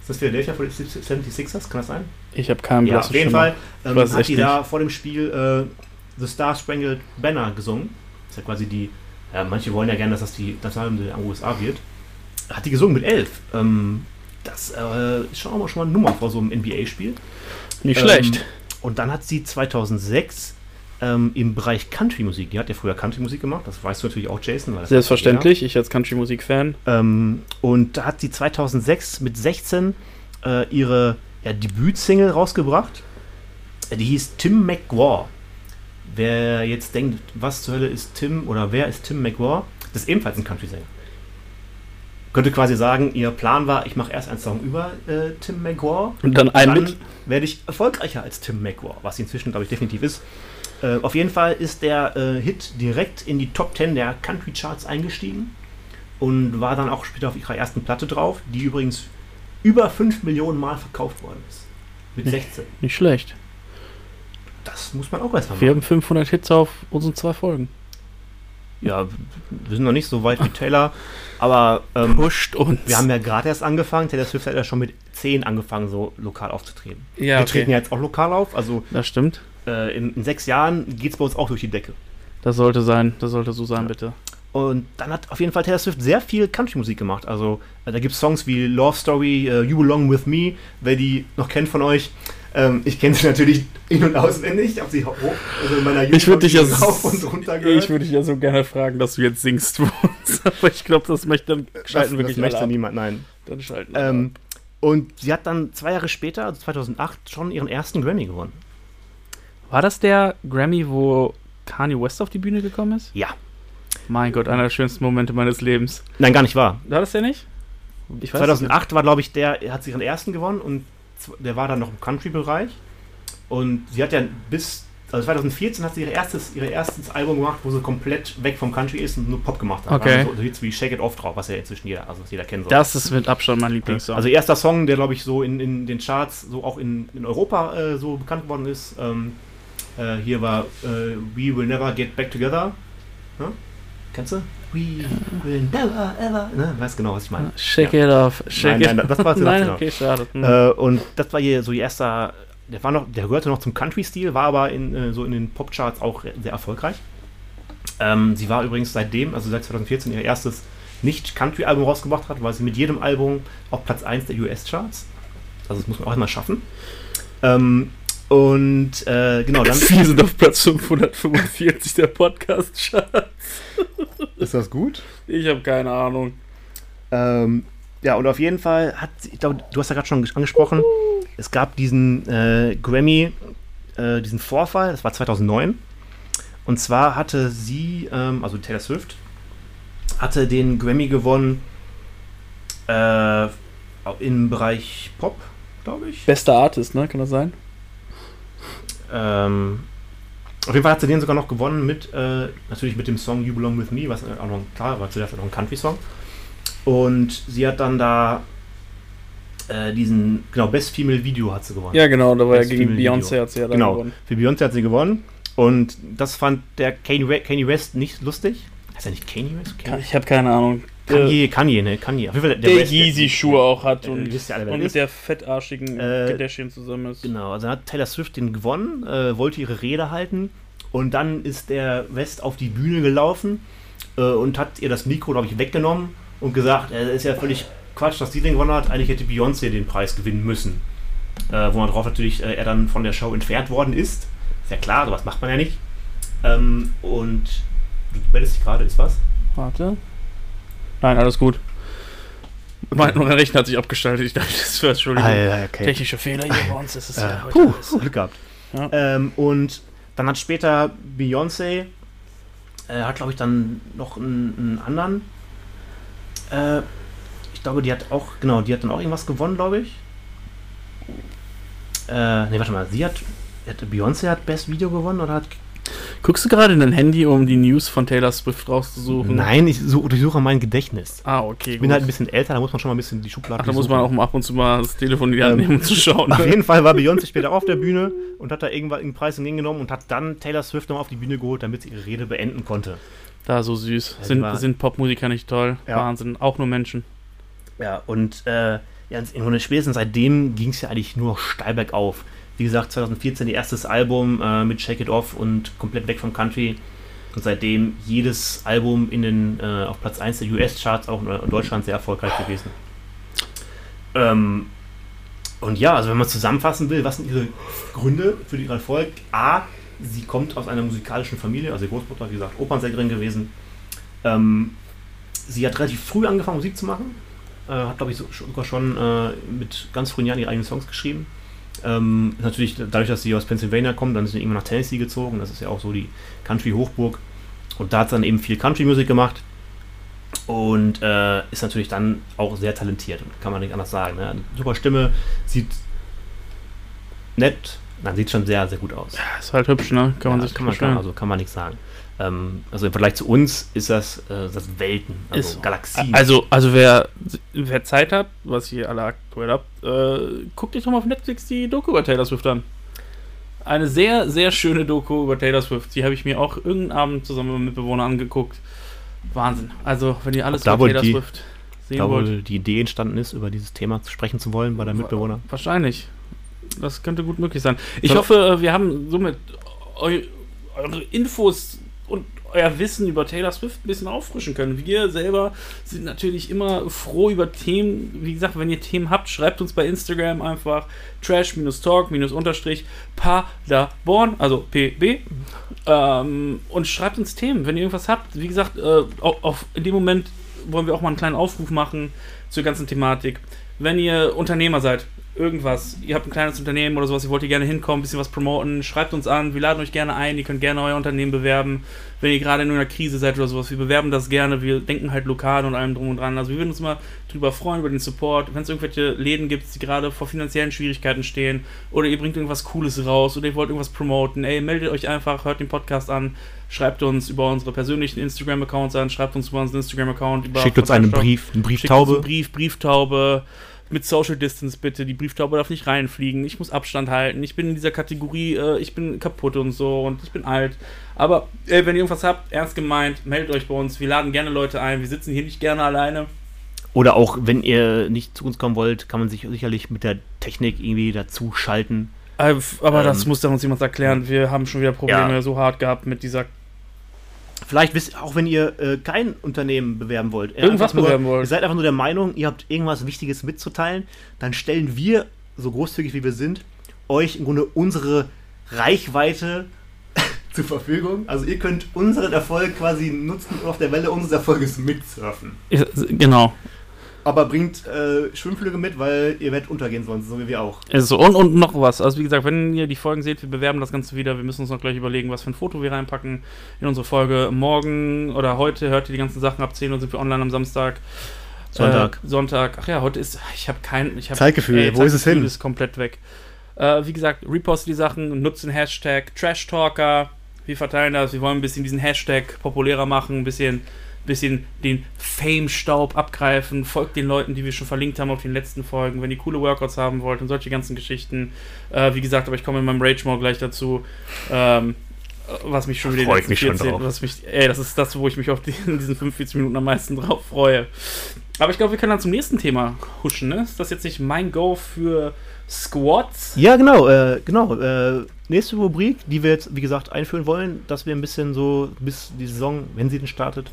Ist das Philadelphia 76ers, kann das sein? Ich habe keinen Ja, auf jeden. Fall ähm, hat die da vor dem Spiel äh, The Star Spangled Banner gesungen. Das ist ja quasi die, ja, manche wollen ja gerne, dass das die Nationalhymne der USA wird. Hat die gesungen mit elf. Ähm, das äh, ist schon auch mal, schon mal eine Nummer vor so einem NBA-Spiel. Nicht Ähm, schlecht. Und dann hat sie 2006 ähm, im Bereich Country-Musik, die hat ja früher Country-Musik gemacht, das weißt du natürlich auch, Jason. Selbstverständlich. Ich als Country-Musik-Fan. ähm, und da hat sie 2006 mit 16 äh, ihre ja, Debütsingle rausgebracht. Die hieß Tim McGraw. Wer jetzt denkt, was zur Hölle ist Tim oder wer ist Tim McGraw, das ist ebenfalls ein Country-Sänger. Könnte quasi sagen, ihr Plan war, ich mache erst einen Song über äh, Tim McGraw Und dann ein dann mit. werde ich erfolgreicher als Tim McGraw, was sie inzwischen, glaube ich, definitiv ist. Äh, auf jeden Fall ist der äh, Hit direkt in die Top 10 der Country Charts eingestiegen und war dann auch später auf ihrer ersten Platte drauf, die übrigens über 5 Millionen Mal verkauft worden ist. Mit 16. Nicht schlecht. Das muss man auch erstmal Wir machen. haben 500 Hits auf unseren zwei Folgen. Ja, wir sind noch nicht so weit wie Taylor, aber ähm, Pusht uns. wir haben ja gerade erst angefangen. Taylor Swift hat ja schon mit 10 angefangen, so lokal aufzutreten. ja, Wir treten okay. ja jetzt auch lokal auf, also Das stimmt. äh, in, in sechs Jahren geht es bei uns auch durch die Decke. Das sollte sein. Das sollte so sein, bitte. Und dann hat auf jeden Fall Taylor Swift sehr viel Country-Musik gemacht. Also äh, da gibt es Songs wie Love Story, äh, You Belong With Me, wer die noch kennt von euch. Ähm, ich kenne sie natürlich in- und auswendig. Ich habe sie hoch, also in meiner Ich würde dich ja rauf und runter gehört. Ich würde dich ja so gerne fragen, dass du jetzt singst für uns. Aber ich glaube, das möchte dann das, schalten das wirklich möchte alle ab. niemand, nein. Dann schalten Ähm, und sie hat dann zwei Jahre später, also 2008, schon ihren ersten Grammy gewonnen. War das der Grammy, wo Kanye West auf die Bühne gekommen ist? Ja. Mein Gott, einer der schönsten Momente meines Lebens. Nein, gar nicht wahr. War das der nicht? Ich weiß 2008 war, glaube ich, der, er hat sie ihren ersten gewonnen und der war dann noch im Country-Bereich. Und sie hat ja bis, also 2014 hat sie ihr erstes, ihr erstes Album gemacht, wo sie komplett weg vom Country ist und nur Pop gemacht hat. Okay. Also so Hits wie Shake It Off drauf, was ja inzwischen jeder, also was jeder kennt. soll. Das ist mit Abstand mein Lieblingssong. also erster Song, der glaube ich so in, in den Charts, so auch in, in Europa äh, so bekannt geworden ist. Ähm, äh, hier war äh, We Will Never Get Back Together. Ne? Kennst du? We will never ever. Ne? Weißt genau, was ich meine. Shake it off. Shake Nein, nein, it das war Nein, 2008, okay, schade. Hm. Äh, und das war hier so ihr erster, der war noch, der gehörte noch zum Country-Stil, war aber in, äh, so in den Popcharts auch sehr erfolgreich. Ähm, sie war übrigens seitdem, also seit 2014, ihr erstes Nicht-Country-Album rausgebracht hat, war sie mit jedem Album auf Platz 1 der US-Charts. Also das muss man auch immer schaffen. Ähm, und äh, genau, dann Wir sind auf Platz 545 der Podcast-Charts. Ist das gut. Ich habe keine Ahnung. Ähm, ja, und auf jeden Fall hat sie, ich glaube, du hast ja gerade schon angesprochen, es gab diesen äh, Grammy, äh, diesen Vorfall, das war 2009. Und zwar hatte sie, ähm, also Taylor Swift, hatte den Grammy gewonnen äh, im Bereich Pop, glaube ich. Bester Artist, ne? Kann das sein? Ähm, auf jeden Fall hat sie den sogar noch gewonnen mit, äh, natürlich mit dem Song You Belong With Me, was auch noch, klar, war zuerst noch ein Country-Song. Und sie hat dann da äh, diesen, genau, Best Female Video hat sie gewonnen. Ja, genau, da war ja gegen Beyoncé hat sie ja dann genau. gewonnen. Für Beyoncé hat sie gewonnen. Und das fand der Kanye West nicht lustig. Heißt er nicht Kanye West? Kanye? Ich habe keine Ahnung. Kanye, Kanye, ne? Kanye. Auf jeden Fall Der West- Yeezy-Schuhe auch hat Äh, und, ihr alle, und mit ist? der fettarschigen Äh, Kardashian zusammen ist. Genau, also dann hat Taylor Swift den gewonnen, äh, wollte ihre Rede halten und dann ist der West auf die Bühne gelaufen äh, und hat ihr das Mikro, glaube ich, weggenommen und gesagt, äh, ist ja völlig Quatsch, dass sie den gewonnen hat, eigentlich hätte Beyoncé den Preis gewinnen müssen. Äh, wo man drauf natürlich äh, er dann von der Show entfernt worden ist. Ist ja klar, sowas macht man ja nicht. Ähm, und du meldest dich gerade, ist was? Warte. Nein, alles gut. Mein Rechner hat sich abgeschaltet. Ich dachte, das wäre Entschuldigung. ja, okay. Technische Fehler hier bei uns. Das ist ja Äh, heute puh, alles. Glück gehabt. Ja. Ähm, und dann hat später Beyoncé, äh, hat glaube ich dann noch einen, einen anderen, äh, ich glaube, die hat auch, genau, die hat dann auch irgendwas gewonnen, glaube ich. Äh, ne, warte mal, sie hat, hat Beyoncé hat Best Video gewonnen oder hat. Guckst du gerade in dein Handy, um die News von Taylor Swift rauszusuchen? Nein, ich suche, ich suche mein Gedächtnis. Ah, okay. Ich bin halt ein bisschen älter, da muss man schon mal ein bisschen die Schublade Ach, da muss man auch mal ab und zu mal das Telefon die Ähm, nehmen, um zu schauen. Auf jeden Fall war Beyoncé später auf der Bühne und hat da irgendwann einen Preis entgegengenommen und hat dann Taylor Swift nochmal auf die Bühne geholt, damit sie ihre Rede beenden konnte. Da, so süß. Sind, sind Popmusiker nicht toll? Ja. Wahnsinn. Auch nur Menschen. Ja, und äh, ja, im Grunde spätestens seitdem ging es ja eigentlich nur steil bergauf. Wie gesagt, 2014 ihr erstes Album äh, mit Shake It Off und komplett weg vom Country. Und seitdem jedes Album in den, äh, auf Platz 1 der US-Charts, auch in Deutschland, sehr erfolgreich gewesen. Ähm, und ja, also wenn man zusammenfassen will, was sind ihre Gründe für ihren Erfolg? A, sie kommt aus einer musikalischen Familie, also ihre Großmutter, wie gesagt, Opernsängerin gewesen. Ähm, sie hat relativ früh angefangen, Musik zu machen. Äh, hat, glaube ich, so, sogar schon äh, mit ganz frühen Jahren ihre eigenen Songs geschrieben. Ähm, natürlich, dadurch, dass sie aus Pennsylvania kommt, dann ist sie irgendwann nach Tennessee gezogen. Das ist ja auch so die Country-Hochburg. Und da hat sie dann eben viel Country-Musik gemacht. Und äh, ist natürlich dann auch sehr talentiert, kann man nicht anders sagen. Ne? Super Stimme, sieht nett, nein, sieht schon sehr, sehr gut aus. Ist halt hübsch, ne? Kann man Ja, sich kann man, kann, also kann man nichts sagen. Ähm, also im Vergleich zu uns ist das, äh, das Welten, also Ist- Galaxien. Also, also wer, wer Zeit hat, was ihr alle aktuell habt, äh, guckt euch doch mal auf Netflix die Doku über Taylor Swift an. Eine sehr, sehr schöne Doku über Taylor Swift. Die habe ich mir auch irgendeinen Abend zusammen mit Mitbewohnern angeguckt. Wahnsinn. Also, wenn ihr alles Ob da über Taylor die- Swift sehen da wollt. wohl die Idee entstanden ist, über dieses Thema zu sprechen zu wollen bei der Mitbewohner. Wahrscheinlich. Das könnte gut möglich sein. Ich So- hoffe, äh, wir haben somit eu eure Infos und euer Wissen über Taylor Swift ein bisschen auffrischen können. Wir selber sind natürlich immer froh über Themen. Wie gesagt, wenn ihr Themen habt, schreibt uns bei Instagram einfach trash-talk-unterstrich Paderborn, also PB. Ähm, und schreibt uns Themen, wenn ihr irgendwas habt. Wie gesagt, äh, auf, in dem Moment wollen wir auch mal einen kleinen Aufruf machen zur ganzen Thematik. Wenn ihr Unternehmer seid, irgendwas, ihr habt ein kleines Unternehmen oder sowas, ihr wollt hier gerne hinkommen, ein bisschen was promoten, schreibt uns an, wir laden euch gerne ein, ihr könnt gerne euer Unternehmen bewerben. Wenn ihr gerade in einer Krise seid oder sowas, wir bewerben das gerne, wir denken halt lokal und allem drum und dran. Also wir würden uns mal drüber freuen, über den Support. Wenn es irgendwelche Läden gibt, die gerade vor finanziellen Schwierigkeiten stehen oder ihr bringt irgendwas Cooles raus oder ihr wollt irgendwas promoten, ey, meldet euch einfach, hört den Podcast an, schreibt uns über unsere persönlichen Instagram-Accounts an, schreibt uns über unseren Instagram-Account, über Schickt uns einen. Brief, eine Schickt uns Brieftaube. einen Brief, Brieftaube. Mit Social Distance bitte. Die Brieftaube darf nicht reinfliegen. Ich muss Abstand halten. Ich bin in dieser Kategorie, äh, ich bin kaputt und so und ich bin alt. Aber äh, wenn ihr irgendwas habt, ernst gemeint, meldet euch bei uns. Wir laden gerne Leute ein. Wir sitzen hier nicht gerne alleine. Oder auch, wenn ihr nicht zu uns kommen wollt, kann man sich sicherlich mit der Technik irgendwie dazu schalten. Äh, Aber das Ähm, muss da uns jemand erklären. Wir haben schon wieder Probleme Ja. so hart gehabt mit dieser. Vielleicht wisst auch wenn ihr äh, kein Unternehmen bewerben wollt. Irgendwas einfach nur, bewerben wollt. Ihr seid einfach nur der Meinung, ihr habt irgendwas Wichtiges mitzuteilen, dann stellen wir, so großzügig wie wir sind, euch im Grunde unsere Reichweite zur Verfügung. Also ihr könnt unseren Erfolg quasi nutzen und auf der Welle unseres Erfolges mitsurfen. Genau. Aber bringt äh, Schwimmflüge mit, weil ihr werdet untergehen sonst, so wie wir auch. Ist so. Und, und noch was. Also wie gesagt, wenn ihr die Folgen seht, wir bewerben das Ganze wieder. Wir müssen uns noch gleich überlegen, was für ein Foto wir reinpacken in unsere Folge. Morgen oder heute hört ihr die ganzen Sachen ab 10 Uhr sind wir online am Samstag. Sonntag. Äh, Sonntag. Ach ja, heute ist. Ich habe kein. Ich hab, Zeitgefühl, wo ist es hin? ist komplett weg. Äh, wie gesagt, repost die Sachen, nutzt den Hashtag Trash Talker. Wir verteilen das. Wir wollen ein bisschen diesen Hashtag populärer machen, ein bisschen bisschen den Fame-Staub abgreifen. Folgt den Leuten, die wir schon verlinkt haben auf den letzten Folgen, wenn ihr coole Workouts haben wollt und solche ganzen Geschichten. Äh, wie gesagt, aber ich komme in meinem Rage Mode gleich dazu. Ähm, was mich schon wieder Freu ich mich schon drauf. was mich, ey, das ist das, wo ich mich auf die, in diesen 45 Minuten am meisten drauf freue. Aber ich glaube, wir können dann zum nächsten Thema huschen, ne? Ist das jetzt nicht mein Go für Squats? Ja, genau, äh, genau. Äh, nächste Rubrik, die wir jetzt, wie gesagt, einführen wollen, dass wir ein bisschen so bis die Saison, wenn sie denn startet,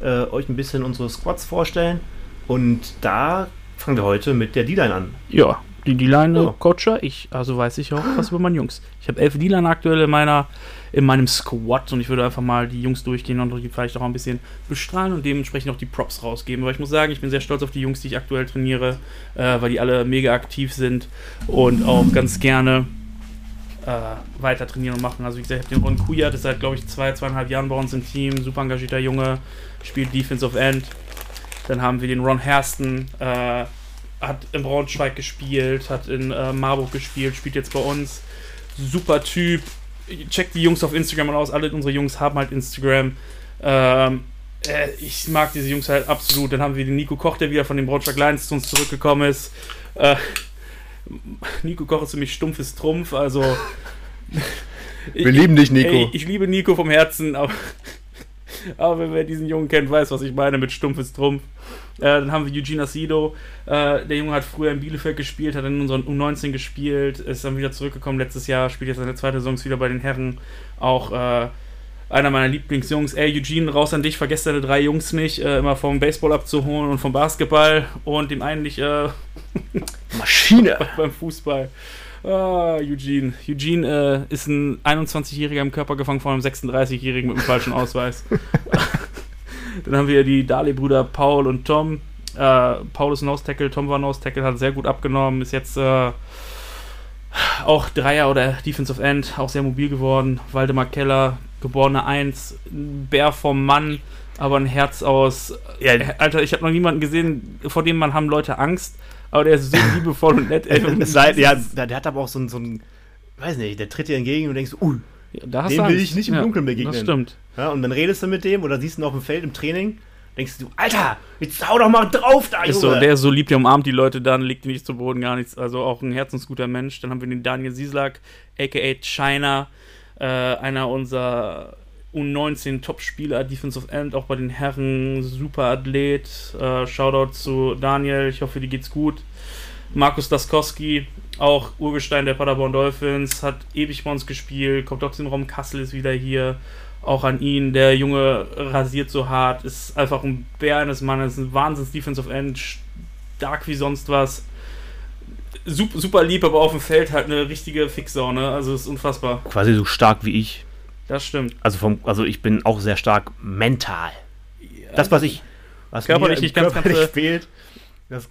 äh, euch ein bisschen unsere Squats vorstellen. Und da fangen wir heute mit der D-Line an. Ja, die D-Line Ja. Coacher, ich, also weiß ich auch was über meine Jungs. Ich habe elf D-Line aktuell in meiner in meinem Squad und ich würde einfach mal die Jungs durchgehen und die vielleicht auch ein bisschen bestrahlen und dementsprechend auch die Props rausgeben. Weil ich muss sagen, ich bin sehr stolz auf die Jungs, die ich aktuell trainiere, äh, weil die alle mega aktiv sind und auch ganz gerne äh, weiter trainieren und machen. Also wie gesagt, ich habe den Ron Kujat, ist seit glaube ich zwei, zweieinhalb Jahren bei uns im Team, super engagierter Junge, spielt Defensive End. Dann haben wir den Ron Hersten, äh, hat in Braunschweig gespielt, hat in äh, Marburg gespielt, spielt jetzt bei uns. Super Typ. Checkt die Jungs auf Instagram aus. Alle unsere Jungs haben halt Instagram. Ähm, äh, ich mag diese Jungs halt absolut. Dann haben wir den Nico Koch, der wieder von den Braunschweig Lions zu uns zurückgekommen ist. Äh, Nico Koch ist für mich stumpfes Trumpf, also. Wir lieben dich, Nico. Ey, ich liebe Nico vom Herzen, aber, aber wer diesen Jungen kennt, weiß, was ich meine mit stumpfes Trumpf. Äh, dann haben wir Eugene Asido. Äh, der Junge hat früher in Bielefeld gespielt, hat in unseren U19 gespielt, ist dann wieder zurückgekommen letztes Jahr, spielt jetzt seine zweite Saison wieder bei den Herren. Auch äh, einer meiner Lieblingsjungs. Ey, Eugene, raus an dich, vergesst deine drei Jungs nicht, äh, immer vom Baseball abzuholen und vom Basketball und dem einen nicht äh, Maschine. beim Fußball. Ah, Eugene. Eugene äh, ist ein 21-Jähriger im Körper gefangen von einem 36-Jährigen mit einem falschen Ausweis. Dann haben wir die Dali-Brüder Paul und Tom. Äh, Paul ist Nose Tackle, Tom war Nose Tackle, hat sehr gut abgenommen, ist jetzt äh, auch Dreier oder Defensive End, auch sehr mobil geworden. Waldemar Keller, geborener Eins, ein Bär vom Mann, aber ein Herz aus. Ja. Alter, ich habe noch niemanden gesehen, vor dem man haben Leute Angst, aber der ist so liebevoll und nett. Nein, ja, der, hat aber auch so ein, so ein, weiß nicht, der tritt dir entgegen und denkst, uh, Ja, da hast Dem du will ich nicht im Dunkeln begegnen. Das stimmt. ja, und dann redest du mit dem oder siehst ihn auf dem Feld im Training, denkst du, Alter, jetzt hau doch mal drauf da, Ist so, der ist so lieb, der umarmt die Leute dann, legt die nicht zu Boden, gar nichts. Also auch ein herzensguter Mensch. Dann haben wir den Daniel Sieslak, aka China, äh, einer unserer U19 Top-Spieler, Defensive End, auch bei den Herren, super Athlet. Äh, Shoutout zu Daniel, ich hoffe, dir geht's gut. Markus Daskowski, auch Urgestein der Paderborn Dolphins, hat ewig bei uns gespielt, kommt aus dem Raum Kassel, ist wieder hier. Auch an ihn, der Junge rasiert so hart, ist einfach ein Bär eines Mannes, ein Wahnsinns Defensive End, stark wie sonst was. Super, super lieb, aber auf dem Feld halt eine richtige Fixsau, ne? Also ist unfassbar. Quasi so stark wie ich. Das stimmt. Also, vom, also ich bin auch sehr stark mental. Das, was ich. Was Körperlich mir nicht ganz, körperlich ganz, äh, fehlt, das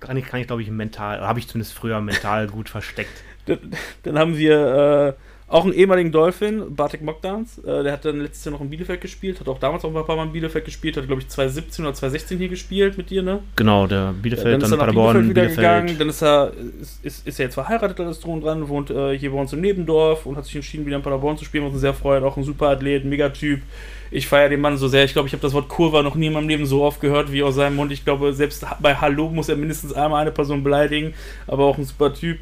kann ich, kann ich glaube ich, mental, habe ich zumindest früher mental gut versteckt. Dann, dann haben wir äh, auch einen ehemaligen Dolphin, Bartek Mogdans. Äh, der hat dann letztes Jahr noch in Bielefeld gespielt, hat auch damals auch ein paar Mal in Bielefeld gespielt, hat glaube ich 2017 oder 2016 hier gespielt mit dir, ne? Genau, der Bielefeld, dann ist dann nach Paderborn, Bielefeld Bielefeld. gegangen, dann ist er, ist, ist, ist er jetzt verheiratet, alles drum dran, wohnt äh, hier bei uns im Nebendorf und hat sich entschieden, wieder in Paderborn zu spielen, was uns sehr freut, auch ein super Athlet, ein Megatyp. Ich feiere den Mann so sehr. Ich glaube, ich habe das Wort Kurva noch nie in meinem Leben so oft gehört wie aus seinem Mund. Ich glaube, selbst bei Hallo muss er mindestens einmal eine Person beleidigen, aber auch ein super Typ.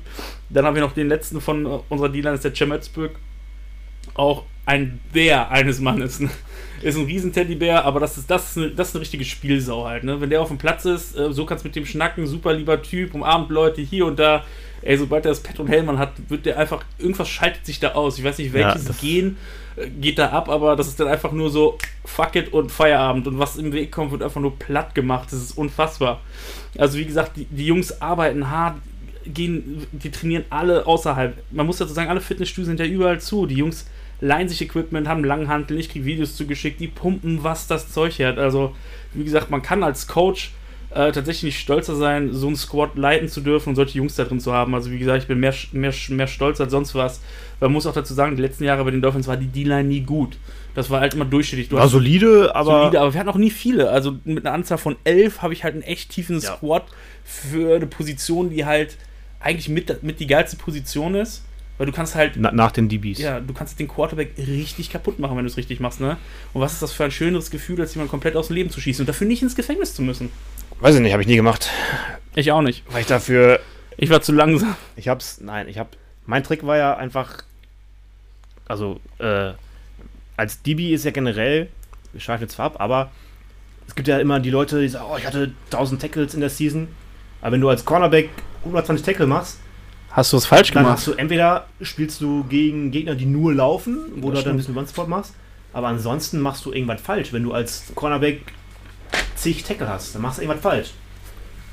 Dann haben wir noch den letzten von äh, unserer das ist der Cem Özbürg. Auch ein Bär eines Mannes. Ne? Ist ein riesen Teddybär, aber das ist, das, ist eine, das ist eine richtige Spielsau halt. Ne? Wenn der auf dem Platz ist, äh, so kannst du mit dem schnacken, super lieber Typ, umarmt Leute hier und da. Ey, sobald er das Pet und Helm hat, wird der einfach, irgendwas schaltet sich da aus. Ich weiß nicht, welches das- Gen geht da ab, aber das ist dann einfach nur so fuck it und Feierabend. Und was im Weg kommt, wird einfach nur platt gemacht. Das ist unfassbar. Also wie gesagt, die, die Jungs arbeiten hart, gehen, die trainieren alle außerhalb. Man muss dazu sagen, alle Fitnessstudios sind ja überall zu. Die Jungs leihen sich Equipment, haben Langhantel, ich kriege Videos zugeschickt, die pumpen, was das Zeug hat. Also, wie gesagt, man kann als Coach äh, tatsächlich nicht stolzer sein, so einen Squad leiten zu dürfen und solche Jungs da drin zu haben. Also, wie gesagt, ich bin mehr, mehr, mehr stolz als sonst was. Man muss auch dazu sagen, die letzten Jahre bei den Dolphins war die D-Line nie gut. Das war halt immer durchschnittlich. Du War solide, aber. solide, aber wir hatten auch nie viele. Also mit einer Anzahl von elf habe ich halt einen echt tiefen Ja. Squad für eine Position, die halt eigentlich mit, mit die geilste Position ist. Weil du kannst halt Na, nach den DBs. ja, du kannst den Quarterback richtig kaputt machen, wenn du es richtig machst, ne? Und was ist das für ein schöneres Gefühl, als jemanden komplett aus dem Leben zu schießen und dafür nicht ins Gefängnis zu müssen? Weiß ich nicht, habe ich nie gemacht. Ich auch nicht. Weil ich dafür. Ich war zu langsam. Ich hab's. Nein, ich hab. Mein Trick war ja einfach. Also, äh, als DB ist ja generell. Wir schweifen jetzt zwar ab, aber es gibt ja immer die Leute, die sagen, oh, ich hatte 1000 Tackles in der Season. Aber wenn du als Cornerback 120 Tackle machst, Hast du es falsch dann hast du entweder spielst du gegen Gegner, die nur laufen, wo Das du dann ein bisschen One-Spot machst, aber ansonsten machst du irgendwas falsch. Wenn du als Cornerback zig Tackle hast, dann machst du irgendwas falsch.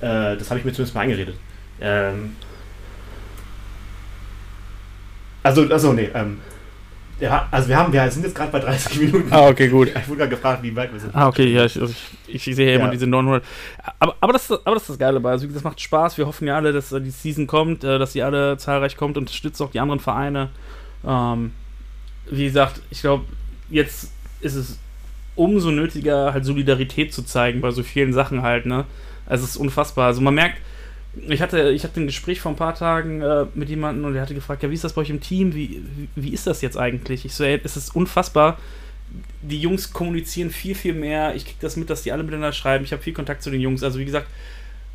Äh, das habe ich mir zumindest mal eingeredet. Ähm, also, also nee, ähm, ja, also wir haben, wir sind jetzt gerade bei 30 Minuten. Ah, okay, gut. Ich wurde gerade gefragt, wie weit wir sind. Ah, okay, ja, ich, also ich, ich sehe ja immer diese 900. Aber, aber, das, ist- aber das ist das Geile dabei. Also, das macht Spaß. Wir hoffen ja alle, dass äh, die Season kommt, äh, dass sie alle zahlreich kommt. Unterstützt auch die anderen Vereine. Ähm, wie gesagt, ich glaube, jetzt ist es umso nötiger, halt Solidarität zu zeigen bei so vielen Sachen halt, ne? Also, es ist unfassbar. Also, man merkt, ich hatte, ich hatte ein Gespräch vor ein paar Tagen äh, mit jemandem und der hatte gefragt, ja, wie ist das bei euch im Team? Wie, wie, wie ist das jetzt eigentlich? Ich so, ey, es ist unfassbar. Die Jungs kommunizieren viel, viel mehr. Ich kriege das mit, dass die alle miteinander schreiben. Ich habe viel Kontakt zu den Jungs. Also, wie gesagt,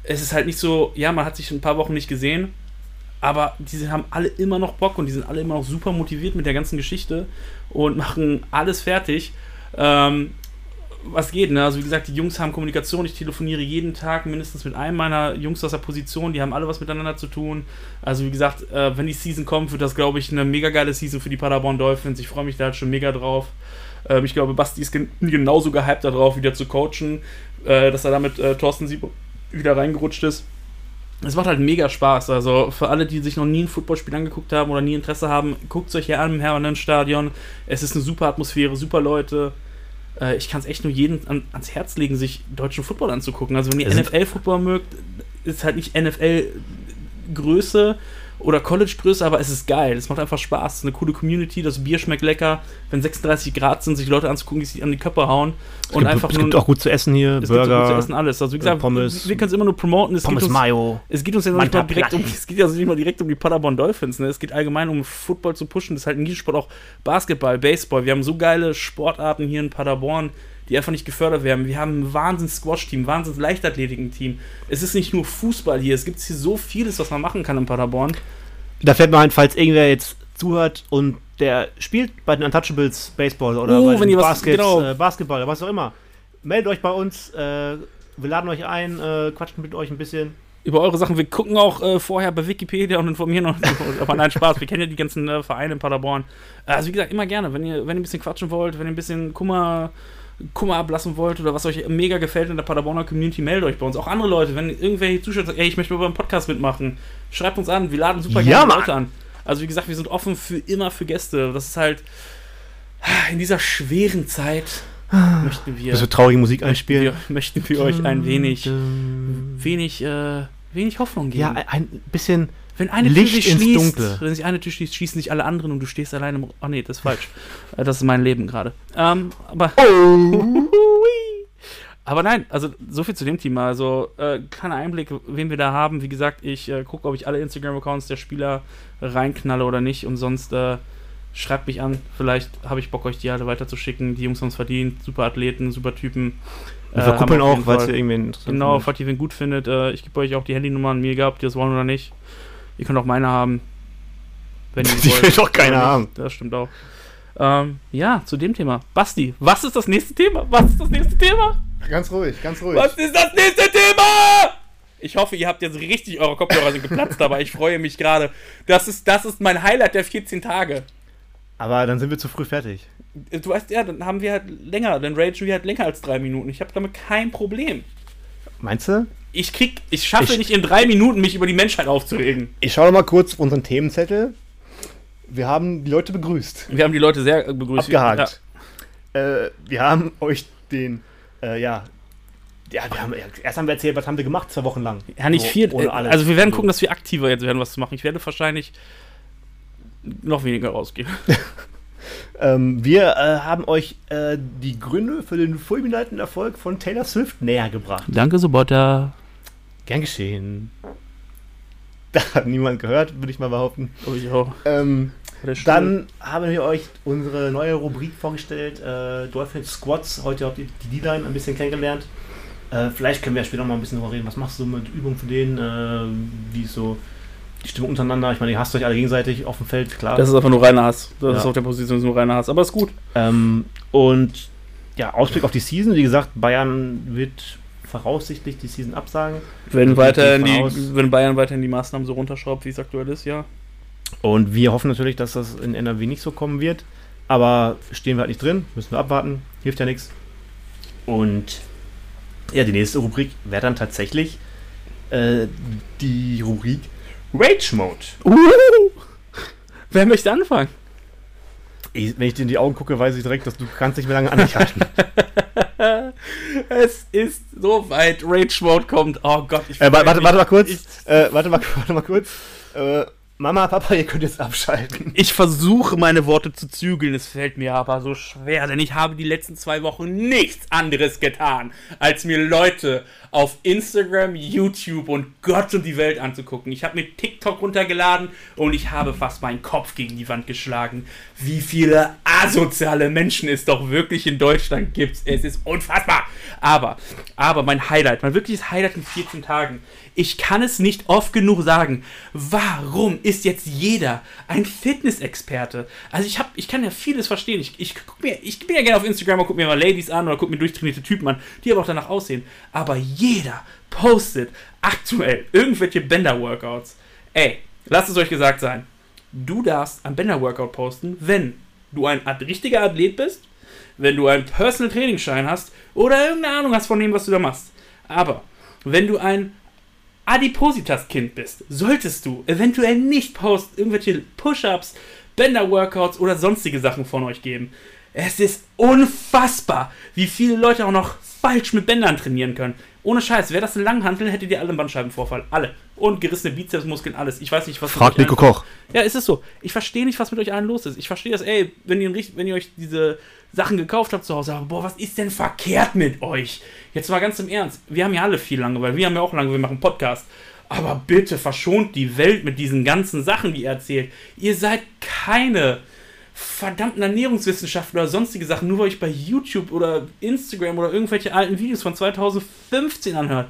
es ist halt nicht so, ja, man hat sich ein paar Wochen nicht gesehen, aber die haben alle immer noch Bock und die sind alle immer noch super motiviert mit der ganzen Geschichte und machen alles fertig. Ähm, was geht, ne? Also wie gesagt, die Jungs haben Kommunikation, ich telefoniere jeden Tag mindestens mit einem meiner Jungs aus der Position, die haben alle was miteinander zu tun. Also wie gesagt, äh, wenn die Season kommt, wird das, glaube ich, eine mega geile Season für die Paderborn Dolphins. Ich freue mich da halt schon mega drauf. Ähm, ich glaube, Basti ist gen genauso gehypt darauf, wieder zu coachen, äh, dass er damit äh, Thorsten Sieb wieder reingerutscht ist. Es macht halt mega Spaß. Also für alle, die sich noch nie ein Footballspiel angeguckt haben oder nie Interesse haben, guckt es euch hier an im Hermann-Stadion. Es ist eine super Atmosphäre, super Leute. Äh, ich kann es echt nur jedem an, ans Herz legen, sich deutschen Football anzugucken. Also wenn ihr NFL-Football mögt, ist halt nicht NFL-Größe oder College-Größe, aber es ist geil. Es macht einfach Spaß. Es ist eine coole Community, das Bier schmeckt lecker. Wenn 36 Grad sind, sich Leute anzugucken, die sich an die Köpfe hauen. Es gibt, es gibt auch gut zu essen hier, es gibt so gut Burger, zu essen alles. Also wie gesagt, Pommes, wir können es immer nur promoten. Es Pommes geht uns, Mayo. es geht uns ja nicht mal direkt um, es geht ja nicht mal direkt um die Paderborn Dolphins. Ne? Es geht allgemein um Football zu pushen. Das ist halt ein Nischensport, auch Basketball, Baseball. Wir haben so geile Sportarten hier in Paderborn, die einfach nicht gefördert werden. Wir haben ein wahnsinns Squash-Team, ein wahnsinns Leichtathletiken-Team. Es ist nicht nur Fußball hier. Es gibt hier so vieles, was man machen kann in Paderborn. Da fällt mir ein, falls irgendwer jetzt zuhört und der spielt bei den Untouchables Baseball oder Oh, bei den ihr was- genau. äh, Basketball oder was auch immer. Meldet euch bei uns, äh, wir laden euch ein, äh, quatschen mit euch ein bisschen. Über eure Sachen. Wir gucken auch äh, vorher bei Wikipedia und informieren uns. Aber nein, Spaß. Wir kennen ja die ganzen äh, Vereine in Paderborn. Also wie gesagt, immer gerne. Wenn ihr, wenn ihr ein bisschen quatschen wollt, wenn ihr ein bisschen Kummer, Kummer ablassen wollt oder was euch mega gefällt in der Paderborner Community, meldet euch bei uns. Auch andere Leute, wenn irgendwelche Zuschauer sagen, ey, ich möchte mal beim Podcast mitmachen, schreibt uns an. Wir laden super Ja, gerne Mann. Leute an. Also wie gesagt, wir sind offen für immer für Gäste. Das ist halt in dieser schweren Zeit möchten wir, wir traurige Musik wir einspielen. möchten wir euch ein wenig, wenig, äh, wenig Hoffnung geben. Ja, ein bisschen. Wenn eine Licht Tür sich ins schließt, Dunkle. wenn sich eine Tür schließt, schließen sich alle anderen und du stehst alleine im. Oh nee, das ist falsch. Äh, das ist mein Leben gerade. Ähm, aber. aber nein, also so viel zu dem Thema. Also äh, kleiner Einblick, wen wir da haben. Wie gesagt, ich äh, gucke, ob ich alle Instagram-Accounts der Spieler reinknalle oder nicht. Und sonst äh, schreibt mich an. Vielleicht habe ich Bock, euch die alle weiterzuschicken. Die Jungs haben es verdient. Super Athleten, super Typen. Wir Äh, verkuppeln auf auch, falls Fall- ihr irgendwen interessiert. Genau, falls ihr wen gut findet. Äh, ich gebe euch auch die Handynummern, mir egal, ob ihr das wollen oder nicht. Ihr könnt auch meine haben. Wenn ihr Die wollt. will doch keiner haben. Das stimmt auch. Ähm, ja, zu dem Thema. Basti, was ist das nächste Thema? Was ist das nächste Thema? Ganz ruhig, ganz ruhig. Was ist das nächste Thema? Ich hoffe, ihr habt jetzt richtig, eure Kopfhörer sind geplatzt, aber ich freue mich gerade. Das ist, das ist mein Highlight der 14 Tage. Aber dann sind wir zu früh fertig. Du weißt ja, dann haben wir halt länger, dann ragen wir halt länger als drei Minuten. Ich habe damit kein Problem. Meinst du? Ich krieg, ich schaffe Ich- nicht in drei Minuten, mich über die Menschheit aufzuregen. Ich schaue noch mal kurz auf unseren Themenzettel. Wir haben die Leute begrüßt. Wir haben die Leute sehr äh, begrüßt. Abgehakt. Äh, wir haben euch den, äh, ja, ja, wir haben, erst haben wir erzählt, was haben wir gemacht, zwei Wochen lang. Ja, ja nicht So, viel. ohne äh, alles. Also wir werden gucken, dass wir aktiver jetzt werden, was zu machen. Ich werde wahrscheinlich noch weniger rausgehen. Ähm, wir äh, haben euch äh, die Gründe für den fulminanten Erfolg von Taylor Swift näher gebracht. Danke, Sobotta. Gern geschehen. Da hat niemand gehört, würde ich mal behaupten. Oh, jo. Ähm, dann haben wir euch unsere neue Rubrik vorgestellt. Äh, Dolphin Squats. Heute habt ihr die D-Line ein bisschen kennengelernt. Äh, vielleicht können wir ja später noch mal ein bisschen darüber reden. Was machst du mit Übungen für den? Äh, wie ist so die Stimmung untereinander? Ich meine, ihr hasst euch alle gegenseitig auf dem Feld, klar. Das ist einfach nur reiner Hass. Das Ja. ist auf der Position nur reiner Hass. Aber ist gut. Ähm, und ja, Ausblick auf die Season. Wie gesagt, Bayern wird voraussichtlich die Season absagen. Wenn, davon die, wenn Bayern weiterhin die Maßnahmen so runterschraubt, wie es aktuell ist, ja. Und wir hoffen natürlich, dass das in NRW nicht so kommen wird. Aber stehen wir halt nicht drin, müssen wir abwarten, hilft ja nichts. Und ja, die nächste Rubrik wäre dann tatsächlich äh, die Rubrik Rage Mode. Uh, wer möchte anfangen? Wenn ich dir in die Augen gucke, weiß ich direkt, dass du kannst nicht mehr lange an dich halten. es ist soweit. Rage Mode kommt. Oh Gott, ich äh, warte, warte, warte mal kurz. Äh, warte mal, warte mal kurz. Äh, Mama, Papa, ihr könnt jetzt abschalten. ich versuche meine Worte zu zügeln, es fällt mir aber so schwer, denn ich habe die letzten zwei Wochen nichts anderes getan, als mir Leute auf Instagram, YouTube und Gott und die Welt anzugucken. Ich habe mir TikTok runtergeladen und ich habe fast meinen Kopf gegen die Wand geschlagen. Wie viele asoziale Menschen es doch wirklich in Deutschland gibt. Es ist unfassbar. Aber, aber mein Highlight, mein wirkliches Highlight in 14 Tagen. Ich kann es nicht oft genug sagen. Warum ist jetzt jeder ein Fitnessexperte? Also ich habe, ich kann ja vieles verstehen. Ich, ich guck mir, ich bin ja gerne auf Instagram und gucke mir mal Ladies an oder gucke mir durchtrainierte Typen an, die aber auch danach aussehen. Aber jeder postet aktuell irgendwelche Bänder-Workouts. Ey, lasst es euch gesagt sein. Du darfst ein Bänder-Workout posten, wenn du ein richtiger Athlet bist, wenn du einen Personal Trainingsschein hast oder irgendeine Ahnung hast von dem, was du da machst. Aber wenn du ein Adipositas-Kind bist, solltest du eventuell nicht posten, irgendwelche Push-Ups, Bänder-Workouts oder sonstige Sachen von euch geben. Es ist unfassbar, wie viele Leute auch noch falsch mit Bändern trainieren können. Ohne Scheiß, wäre das ein Langhantel, hättet ihr alle einen Bandscheibenvorfall. Alle. Und gerissene Bizepsmuskeln, alles. Ich weiß nicht, was Frag Nico Koch. ja, ist es so. Ich verstehe nicht, was mit euch allen los ist. Ich verstehe das, ey, wenn ihr, wenn ihr euch diese Sachen gekauft habt zu Hause, aber boah, was ist denn verkehrt mit euch? Jetzt mal ganz im Ernst. Wir haben ja alle viel Langeweile. Wir haben ja auch Langeweile, wir machen Podcast. Aber bitte verschont die Welt mit diesen ganzen Sachen, die ihr erzählt. Ihr seid keine verdammten Ernährungswissenschaftler oder sonstige Sachen, nur weil euch bei YouTube oder Instagram oder irgendwelche alten Videos von 2015 anhört.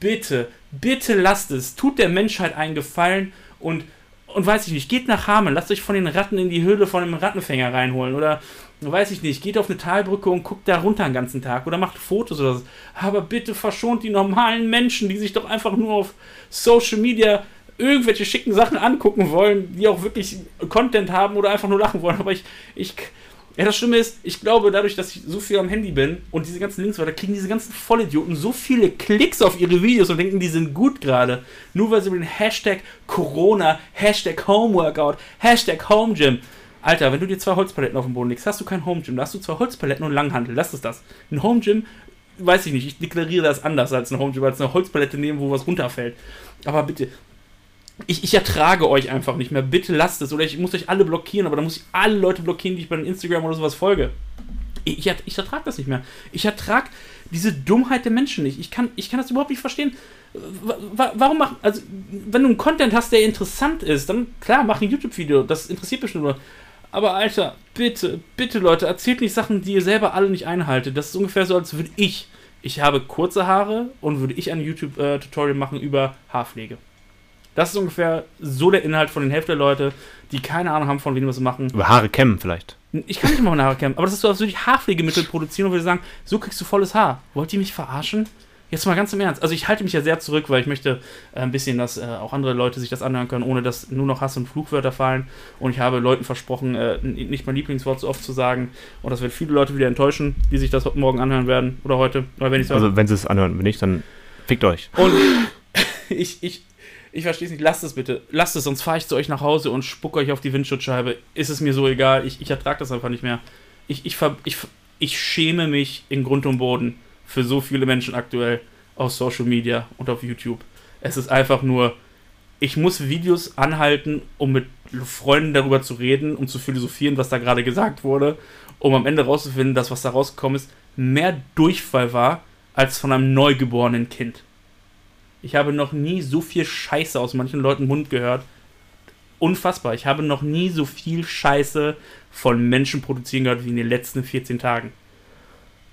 Bitte, bitte lasst es. Tut der Menschheit einen Gefallen und, und weiß ich nicht, geht nach Hameln, lasst euch von den Ratten in die Höhle von einem Rattenfänger reinholen oder weiß ich nicht, geht auf eine Talbrücke und guckt da runter den ganzen Tag oder macht Fotos oder so. Aber bitte verschont die normalen Menschen, die sich doch einfach nur auf Social Media irgendwelche schicken Sachen angucken wollen, die auch wirklich Content haben oder einfach nur lachen wollen. Aber ich, ich, ja, das Schlimme ist, ich glaube, dadurch, dass ich so viel am Handy bin und diese ganzen Links weiter, kriegen diese ganzen Vollidioten so viele Klicks auf ihre Videos und denken, die sind gut gerade. Nur weil sie mit dem Hashtag Corona, Hashtag Homeworkout, Hashtag Home Gym. Alter, wenn du dir zwei Holzpaletten auf dem Boden legst, hast du kein Home Gym. Da hast du zwei Holzpaletten und einen Langhantel. Lass es das. Ein Home Gym, weiß ich nicht, ich deklariere das anders als ein Home Gym, als eine Holzpalette nehmen, wo was runterfällt. Aber bitte, ich, ich ertrage euch einfach nicht mehr. Bitte lasst es. Oder ich muss euch alle blockieren, aber dann muss ich alle Leute blockieren, die ich bei Instagram oder sowas folge. Ich, ich, ich ertrage das nicht mehr. Ich ertrage diese Dummheit der Menschen nicht. Ich kann, ich kann das überhaupt nicht verstehen. Wa- wa- Warum machen, also, wenn du einen Content hast, der interessant ist, dann klar, mach ein YouTube-Video. Das interessiert bestimmt nur. Aber Alter, bitte, bitte Leute, erzählt nicht Sachen, die ihr selber alle nicht einhaltet. Das ist ungefähr so, als würde ich, ich habe kurze Haare und würde ich ein YouTube-Tutorial machen über Haarpflege. Das ist ungefähr so der Inhalt von den Hälfte der Leute, die keine Ahnung haben, von wem was sie machen. Über Haare kämmen vielleicht. Ich kann nicht mal meine Haare kämmen, aber das ist so, als würde ich Haarpflegemittel produzieren und würde sagen, so kriegst du volles Haar. Wollt ihr mich verarschen? Jetzt mal ganz im Ernst. Also ich halte mich ja sehr zurück, weil ich möchte äh, ein bisschen, dass äh, auch andere Leute sich das anhören können, ohne dass nur noch Hass und Fluchwörter fallen. Und ich habe Leuten versprochen, äh, nicht mein Lieblingswort so oft zu sagen. Und das wird viele Leute wieder enttäuschen, die sich das morgen anhören werden oder heute. Oder wenn Also wenn sie es anhören, wenn nicht, dann fickt euch. und ich, ich, ich verstehe es nicht. Lasst es bitte. Lasst es, sonst fahre ich zu euch nach Hause und spuck euch auf die Windschutzscheibe. Ist es mir so egal. Ich, ich ertrage das einfach nicht mehr. Ich, ich, ver- ich, ich schäme mich in Grund und Boden für so viele Menschen aktuell auf Social Media und auf YouTube. Es ist einfach nur, ich muss Videos anhalten, um mit Freunden darüber zu reden, um zu philosophieren, was da gerade gesagt wurde, um am Ende rauszufinden, dass was da rausgekommen ist, mehr Durchfall war als von einem neugeborenen Kind. Ich habe noch nie so viel Scheiße aus manchen Leuten Mund gehört. Unfassbar. Ich habe noch nie so viel Scheiße von Menschen produzieren gehört wie in den letzten 14 Tagen.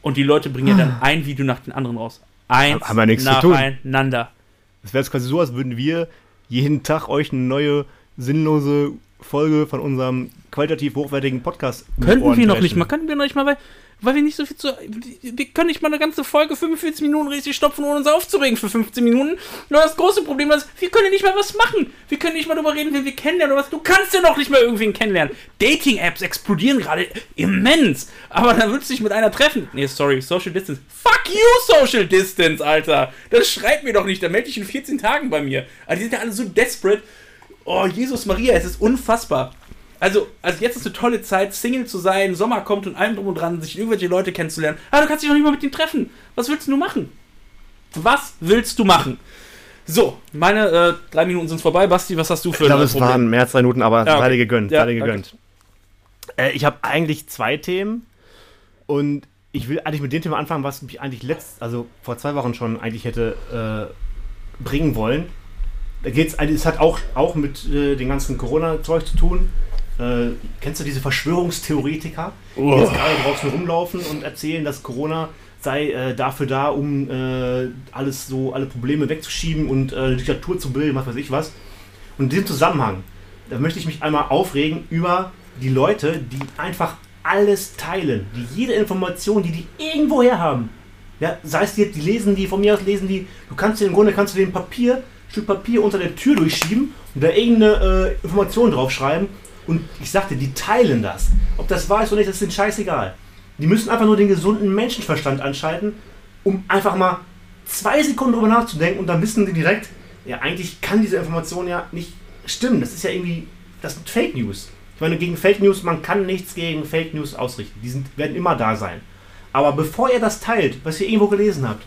Und die Leute bringen ja dann ein Video nach dem anderen raus. Eins Haben wir nichts nacheinander. Es wäre jetzt quasi so, als würden wir jeden Tag euch eine neue, sinnlose Folge von unserem qualitativ hochwertigen Podcast Könnten wir noch nicht mal, könnten wir noch nicht mal, weil, weil wir nicht so viel zu. Wir können nicht mal eine ganze Folge 45 Minuten richtig stopfen, ohne uns aufzuregen für 15 Minuten. Nur das große Problem ist, wir können nicht mal was machen. Wir können nicht mal darüber reden, wen wir kennenlernen oder was. Du kannst ja noch nicht mal irgendwen kennenlernen. Dating-Apps explodieren gerade immens. Aber dann würdest du dich mit einer treffen. Nee, sorry, Social Distance. Fuck you, Social Distance, Alter. Das schreibt mir doch nicht. Da melde ich in 14 Tagen bei mir. Also die sind ja alle so desperate. Oh, Jesus Maria, es ist unfassbar. Also, also jetzt ist eine tolle Zeit, Single zu sein, Sommer kommt und allem drum und dran, sich irgendwelche Leute kennenzulernen. Aber du kannst dich noch nicht mal mit denen treffen. Was willst du machen? Was willst du machen? So, meine äh, drei Minuten sind vorbei. Basti, was hast du für Ich glaube, ein es waren mehr als drei Minuten, aber Ja, okay. beide gegönnt. Ja, beide gegönnt. Äh, ich habe eigentlich zwei Themen und ich will eigentlich mit dem Thema anfangen, was mich eigentlich letzt, also vor zwei Wochen schon eigentlich hätte äh, bringen wollen. Da geht's, eigentlich- es hat auch, auch mit äh, dem ganzen Corona-Zeug zu tun. Äh, kennst du diese Verschwörungstheoretiker, die Oh. jetzt gerade draußen rumlaufen und erzählen, dass Corona sei äh, dafür da, um äh, alles so, alle Probleme wegzuschieben und äh, eine Diktatur zu bilden, was weiß ich was. Und in diesem Zusammenhang, da möchte ich mich einmal aufregen über die Leute, die einfach alles teilen, die jede Information, die die irgendwo her haben, ja, sei es die, die lesen die, von mir aus lesen die, du kannst dir im Grunde kannst du den Papier, Stück Papier unter der Tür durchschieben und da irgendeine äh, Information draufschreiben und ich sagte, die teilen das. Ob das wahr ist oder nicht, das ist denen scheißegal. Die müssen einfach nur den gesunden Menschenverstand anschalten, um einfach mal zwei Sekunden drüber nachzudenken und dann wissen die direkt, ja, eigentlich kann diese Information ja nicht stimmen. Das ist ja irgendwie, das sind Fake News. Ich meine, gegen Fake News, man kann nichts gegen Fake News ausrichten. Die sind, werden immer da sein. Aber bevor ihr das teilt, was ihr irgendwo gelesen habt,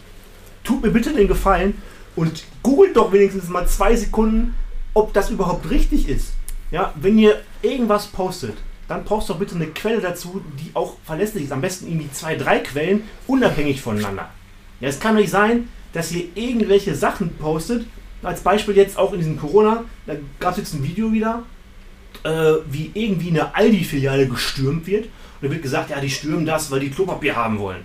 tut mir bitte den Gefallen und googelt doch wenigstens mal zwei Sekunden, ob das überhaupt richtig ist. Ja, wenn ihr irgendwas postet, dann postet doch bitte eine Quelle dazu, die auch verlässlich ist. Am besten irgendwie zwei, drei Quellen, unabhängig voneinander. Ja, es kann nicht sein, dass ihr irgendwelche Sachen postet. Als Beispiel jetzt auch in diesem Corona, da gab es jetzt ein Video wieder, äh, wie irgendwie eine Aldi-Filiale gestürmt wird. Und da wird gesagt, ja, die stürmen das, weil die Klopapier haben wollen.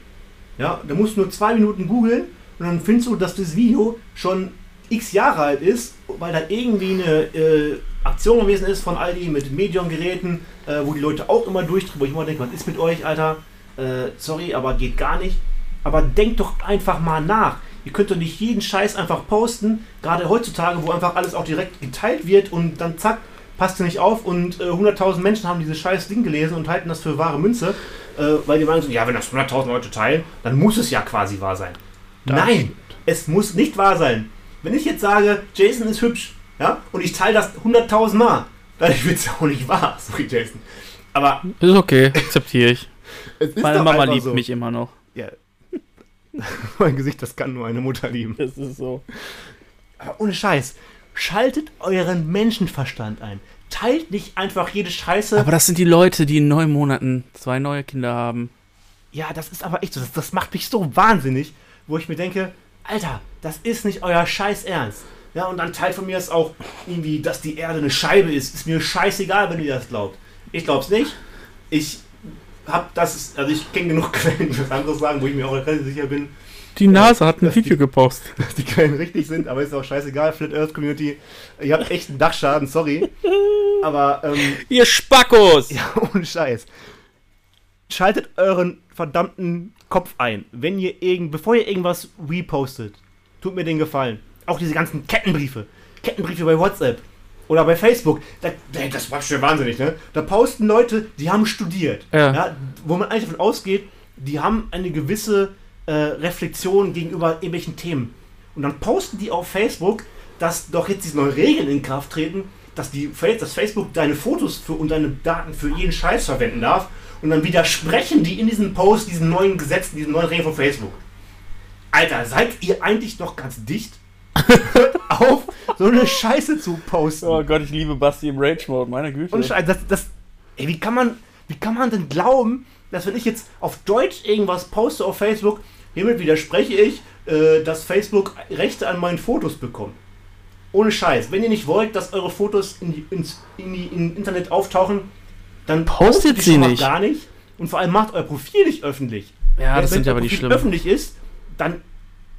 Ja, da musst du nur zwei Minuten googeln und dann findest du, dass das Video schon x Jahre alt ist, weil da irgendwie eine äh, Aktion gewesen ist von Aldi mit Medion-Geräten, äh, wo die Leute auch immer durchdrehen, wo ich immer denke, was ist mit euch, Alter? Äh, sorry, aber geht gar nicht. Aber denkt doch einfach mal nach. Ihr könnt doch nicht jeden Scheiß einfach posten, gerade heutzutage, wo einfach alles auch direkt geteilt wird und dann zack, passt ihr nicht auf und äh, 100.000 Menschen haben dieses scheiß Ding gelesen und halten das für wahre Münze, äh, weil die meinen so, ja, wenn das 100.000 Leute teilen, dann muss es ja quasi wahr sein. Das Nein, es muss nicht wahr sein. Wenn ich jetzt sage, Jason ist hübsch, ja, und ich teile das 100.000 Mal, dann wird es ja auch nicht wahr, sorry Jason. Aber Ist okay, akzeptiere ich. Meine Mama liebt so. mich immer noch. Ja. mein Gesicht, das kann nur eine Mutter lieben. Das ist so. Aber ohne Scheiß, schaltet euren Menschenverstand ein. Teilt nicht einfach jede Scheiße. Aber das sind die Leute, die in neun Monaten zwei neue Kinder haben. ja, das ist aber echt so. Das, das macht mich so wahnsinnig, wo ich mir denke, Alter, das ist nicht euer Scheiß Ernst. Ja, und dann teilt von mir es auch irgendwie, dass die Erde eine Scheibe ist. Ist mir scheißegal, wenn ihr das glaubt. Ich glaub's nicht. Ich hab das, also ich kenne genug Quellen, die was anderes sagen, wo ich mir auch relativ sicher bin, Die NASA hat ein dass die- Video gepostet. dass die Quellen richtig sind, aber ist auch scheißegal, Flat Earth Community. Ihr habt echt einen Dachschaden, sorry. Aber, ähm, Ihr Spackos! ja, ohne Scheiß. Schaltet euren verdammten Kopf ein, wenn ihr irgend, bevor ihr irgendwas repostet. Tut mir den Gefallen. Auch diese ganzen Kettenbriefe. Kettenbriefe bei WhatsApp oder bei Facebook. Da, da- das war schon wahnsinnig, ne? Da posten Leute, die haben studiert. Ja. wo man eigentlich davon ausgeht, die haben eine gewisse äh, Reflexion gegenüber irgendwelchen Themen. Und dann posten die auf Facebook, dass doch jetzt diese neuen Regeln in Kraft treten, dass, die, dass Facebook deine Fotos für, und deine Daten für jeden Scheiß verwenden darf. Und dann widersprechen die in diesem Post diesen neuen Gesetzen, diesen neuen Regeln von Facebook. Alter, seid ihr eigentlich noch ganz dicht? Auf, so eine Scheiße zu posten. Oh Gott, ich liebe Basti im Rage-Mode, meine Güte. Und Scheiße, das, das, ey, wie kann man, wie kann man denn glauben, dass wenn ich jetzt auf Deutsch irgendwas poste auf Facebook, hiermit widerspreche ich, äh, dass Facebook Rechte an meinen Fotos bekommt. Ohne Scheiß. Wenn ihr nicht wollt, dass eure Fotos in die, ins in die, in Internet auftauchen, dann Postet die sie nicht. gar nicht. Und vor allem macht euer Profil nicht öffentlich. Ja, Wenn- das sind aber die Profil schlimmen. öffentlich ist, dann,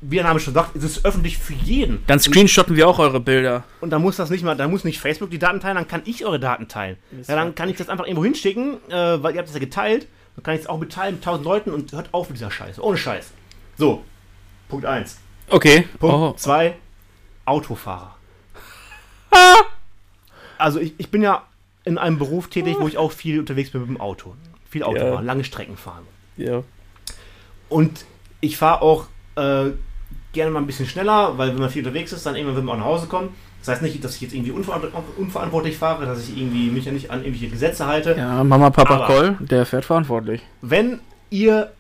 wie der Name schon sagt, ist es öffentlich für jeden. Dann screenshotten wir auch eure Bilder. Und dann muss das nicht mal, dann muss nicht Facebook die Daten teilen, dann kann ich eure Daten teilen. Ja, dann kann ich das einfach irgendwo hinschicken, äh, weil ihr habt das ja geteilt. Dann kann ich es auch mitteilen mit tausend Leuten und hört auf mit dieser Scheiße. Ohne Scheiß. So, Punkt 1. Okay. Punkt Oh. 2, Autofahrer. Also ich, ich bin ja in einem Beruf tätig, wo ich auch viel unterwegs bin mit dem Auto. Viel Auto Ja. fahren, lange Strecken fahren. Ja. Und ich fahre auch äh, gerne mal ein bisschen schneller, weil wenn man viel unterwegs ist, dann irgendwann will man auch nach Hause kommen. Das heißt nicht, dass ich jetzt irgendwie unverant unverantwortlich fahre, dass ich irgendwie mich ja nicht an irgendwelche Gesetze halte. Ja, Mama, Papa Aber- Koll, der fährt verantwortlich. Wenn ihr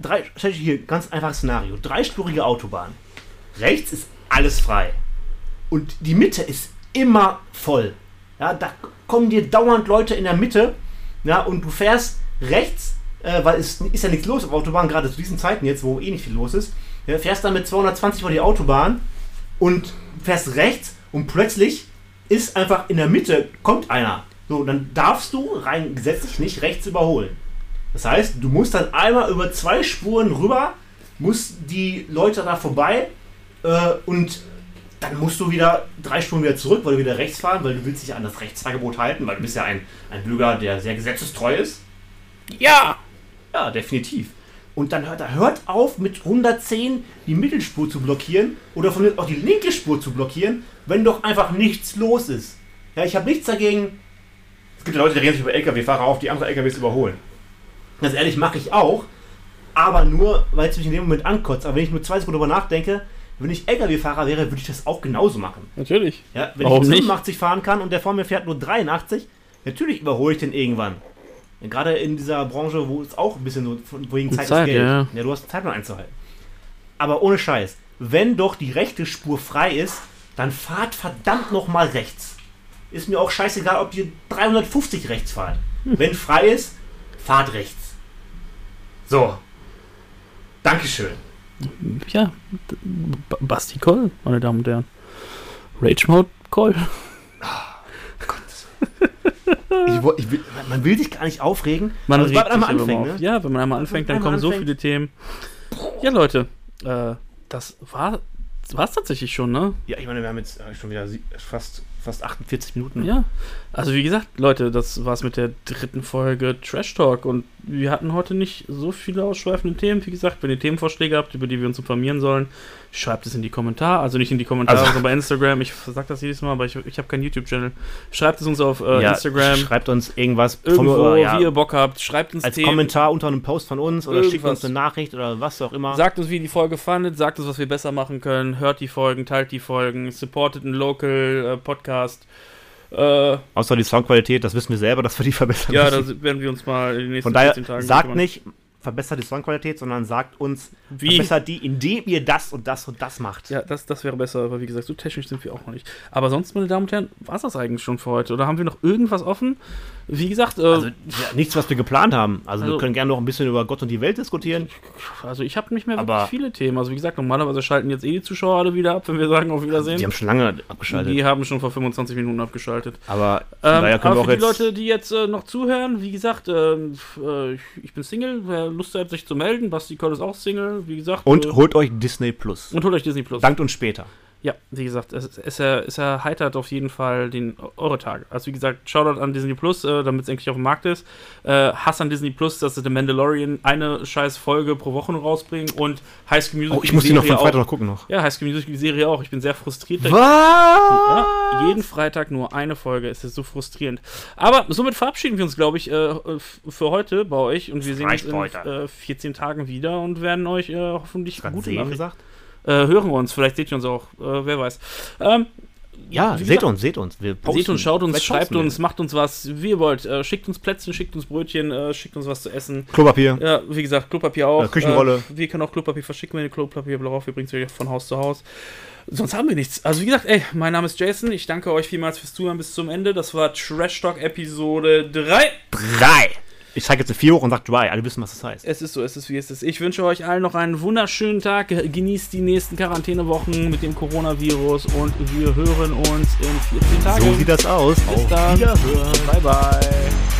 drei, hier ganz einfaches Szenario, dreispurige Autobahn, rechts ist alles frei und die Mitte ist immer voll. Ja, da kommen dir dauernd Leute in der Mitte, ja, und du fährst rechts, äh, weil es ist ja nichts los auf Autobahn, gerade zu diesen Zeiten jetzt, wo eh nicht viel los ist, ja, fährst dann mit 220 über die Autobahn und fährst rechts und plötzlich ist einfach in der Mitte, kommt einer. So, dann darfst du rein gesetzlich nicht rechts überholen. Das heißt, du musst dann einmal über zwei Spuren rüber, musst die Leute da vorbei äh, und dann musst du wieder drei Spuren wieder zurück, weil du wieder rechts fahren, weil du willst dich an das Rechtsfahrgebot halten, weil du bist ja ein, ein Bürger, der sehr gesetzestreu ist. Ja! Ja, definitiv. Und dann hört er hört auf, mit 110 die Mittelspur zu blockieren oder von mir auch die linke Spur zu blockieren, wenn doch einfach nichts los ist. Ja, ich habe nichts dagegen. Es gibt ja Leute, die reden sich über LKW-Fahrer auf, die andere LKWs überholen. Ganz ehrlich, mache ich auch, aber nur, weil es mich in dem Moment ankotzt. Aber wenn ich nur zwei Sekunden darüber nachdenke, wenn ich LKW-Fahrer wäre, würde ich das auch genauso machen. Natürlich. Ja, wenn Warum ich nicht? 85 fahren kann und der vor mir fährt nur 83, natürlich überhole ich den irgendwann. Ja, Gerade in dieser Branche, wo es auch ein bisschen so, von wegen Zeit, Zeit, ist Geld. ja. ja, du hast Zeit noch einzuhalten. Aber ohne Scheiß, wenn doch die rechte Spur frei ist, dann fahrt verdammt nochmal rechts. Ist mir auch scheißegal, ob ihr 350 rechts fahrt. Hm. Wenn frei ist, fahrt rechts. So. Dankeschön. Ja, Basti Koll, meine Damen und Herren. Rage Mode Koll. Ich, ich will, man will sich gar nicht aufregen. Man aber regt einmal anfängt, ne? Ja, wenn man einmal anfängt, dann einmal kommen so anfängt. viele Themen. Ja, Leute, äh, das war es tatsächlich schon, ne? Ja, ich meine, wir haben jetzt äh, schon wieder fast, fast 48 Minuten. Ja. Also wie gesagt, Leute, das war's mit der dritten Folge Trash Talk und wir hatten heute nicht so viele ausschweifende Themen. Wie gesagt, wenn ihr Themenvorschläge habt, über die wir uns informieren sollen, schreibt es in die Kommentare. Also nicht in die Kommentare, Also- sondern bei Instagram. Ich sag das jedes Mal, aber ich, ich habe keinen YouTube-Channel. Schreibt es uns auf äh, Ja, Instagram. Schreibt uns irgendwas Irgendwo, ja, wie ihr Bock habt. Schreibt uns als Themen. Kommentar unter einem Post von uns oder schickt Irgendwas. uns eine Nachricht oder was auch immer. Sagt uns, wie ihr die Folge fandet, sagt uns, was wir besser machen können, hört die Folgen, teilt die Folgen, supportet einen Local äh, Podcast. Äh, Außer die Soundqualität, das wissen wir selber, dass wir die verbessern ja, da müssen. werden wir uns mal in den nächsten Von daher, 14 Tagen sagt nicht, verbessert die Soundqualität, sondern sagt uns, Wie? verbessert die, indem ihr das und das und das macht. Ja, das, das wäre besser, aber wie gesagt, so technisch sind wir auch noch nicht. Aber sonst, meine Damen und Herren, war es das eigentlich schon für heute? Oder haben wir noch irgendwas offen? Wie gesagt, äh, Also ja, nichts, was wir geplant haben. Also, Also- wir können gerne noch ein bisschen über Gott und die Welt diskutieren. also ich habe nicht mehr aber- wirklich viele Themen. Also wie gesagt, normalerweise schalten jetzt eh die Zuschauer alle wieder ab, wenn wir sagen auf Wiedersehen. Die haben schon lange abgeschaltet. Die haben schon vor 25 Minuten abgeschaltet. aber Ähm, daher können wir aber auch für die. Leute, die jetzt äh, noch zuhören, wie gesagt, ähm, äh, ich, ich bin Single, wer Lust hat, sich zu melden. Basti Koll ist auch Single, wie gesagt. und äh, holt euch Disney Plus. und holt euch Disney Plus. Dankt uns später. Ja, wie gesagt, es, es, er, es erheitert auf jeden Fall den, eure Tage. Also wie gesagt, Shoutout an Disney Plus, äh, damit es endlich auf dem Markt ist. Äh, Hass an Disney Plus, dass sie The Mandalorian eine scheiß Folge pro Woche noch rausbringen und High School Musical Oh, ich muss die noch von Freitag noch gucken noch. Ja, High School Musical die Serie auch. Ich bin sehr frustriert. Was? Ja, jeden Freitag nur eine Folge. Es ist so frustrierend. Aber somit verabschieden wir uns, glaube ich, äh, für heute bei euch. Und wir sehen uns in heute. äh, 14 Tagen wieder und werden euch äh, hoffentlich gute sehen Nachrichten gesagt? Äh, hören uns. Vielleicht seht ihr uns auch. Äh, wer weiß. Ähm, Ja, seht gesagt, uns, seht uns. Wir posten. Seht uns, schaut uns, Vielleicht schreibt wir. uns, macht uns was, wie ihr wollt. Äh, schickt uns Plätzchen, schickt uns Brötchen, äh, schickt uns was zu essen. Klopapier. Ja, wie gesagt, Klopapier auch. Ja, Küchenrolle. Äh, wir können auch Klopapier verschicken, wenn ihr Klopapier braucht. Wir bringen es euch von Haus zu Haus. Sonst haben wir nichts. Also wie gesagt, ey, mein Name ist Jason. Ich danke euch vielmals fürs Zuhören bis zum Ende. Das war Trash Talk Episode 3. Drei. Ich zeige jetzt eine 4 hoch und sage dry. Alle wissen, was das heißt. Es ist so, es ist wie es ist. Ich wünsche euch allen noch einen wunderschönen Tag. Genießt die nächsten Quarantänewochen mit dem Coronavirus und wir hören uns in 14 Tagen. So sieht das aus. Bis Auf dann. Wiederhören. Bye, bye.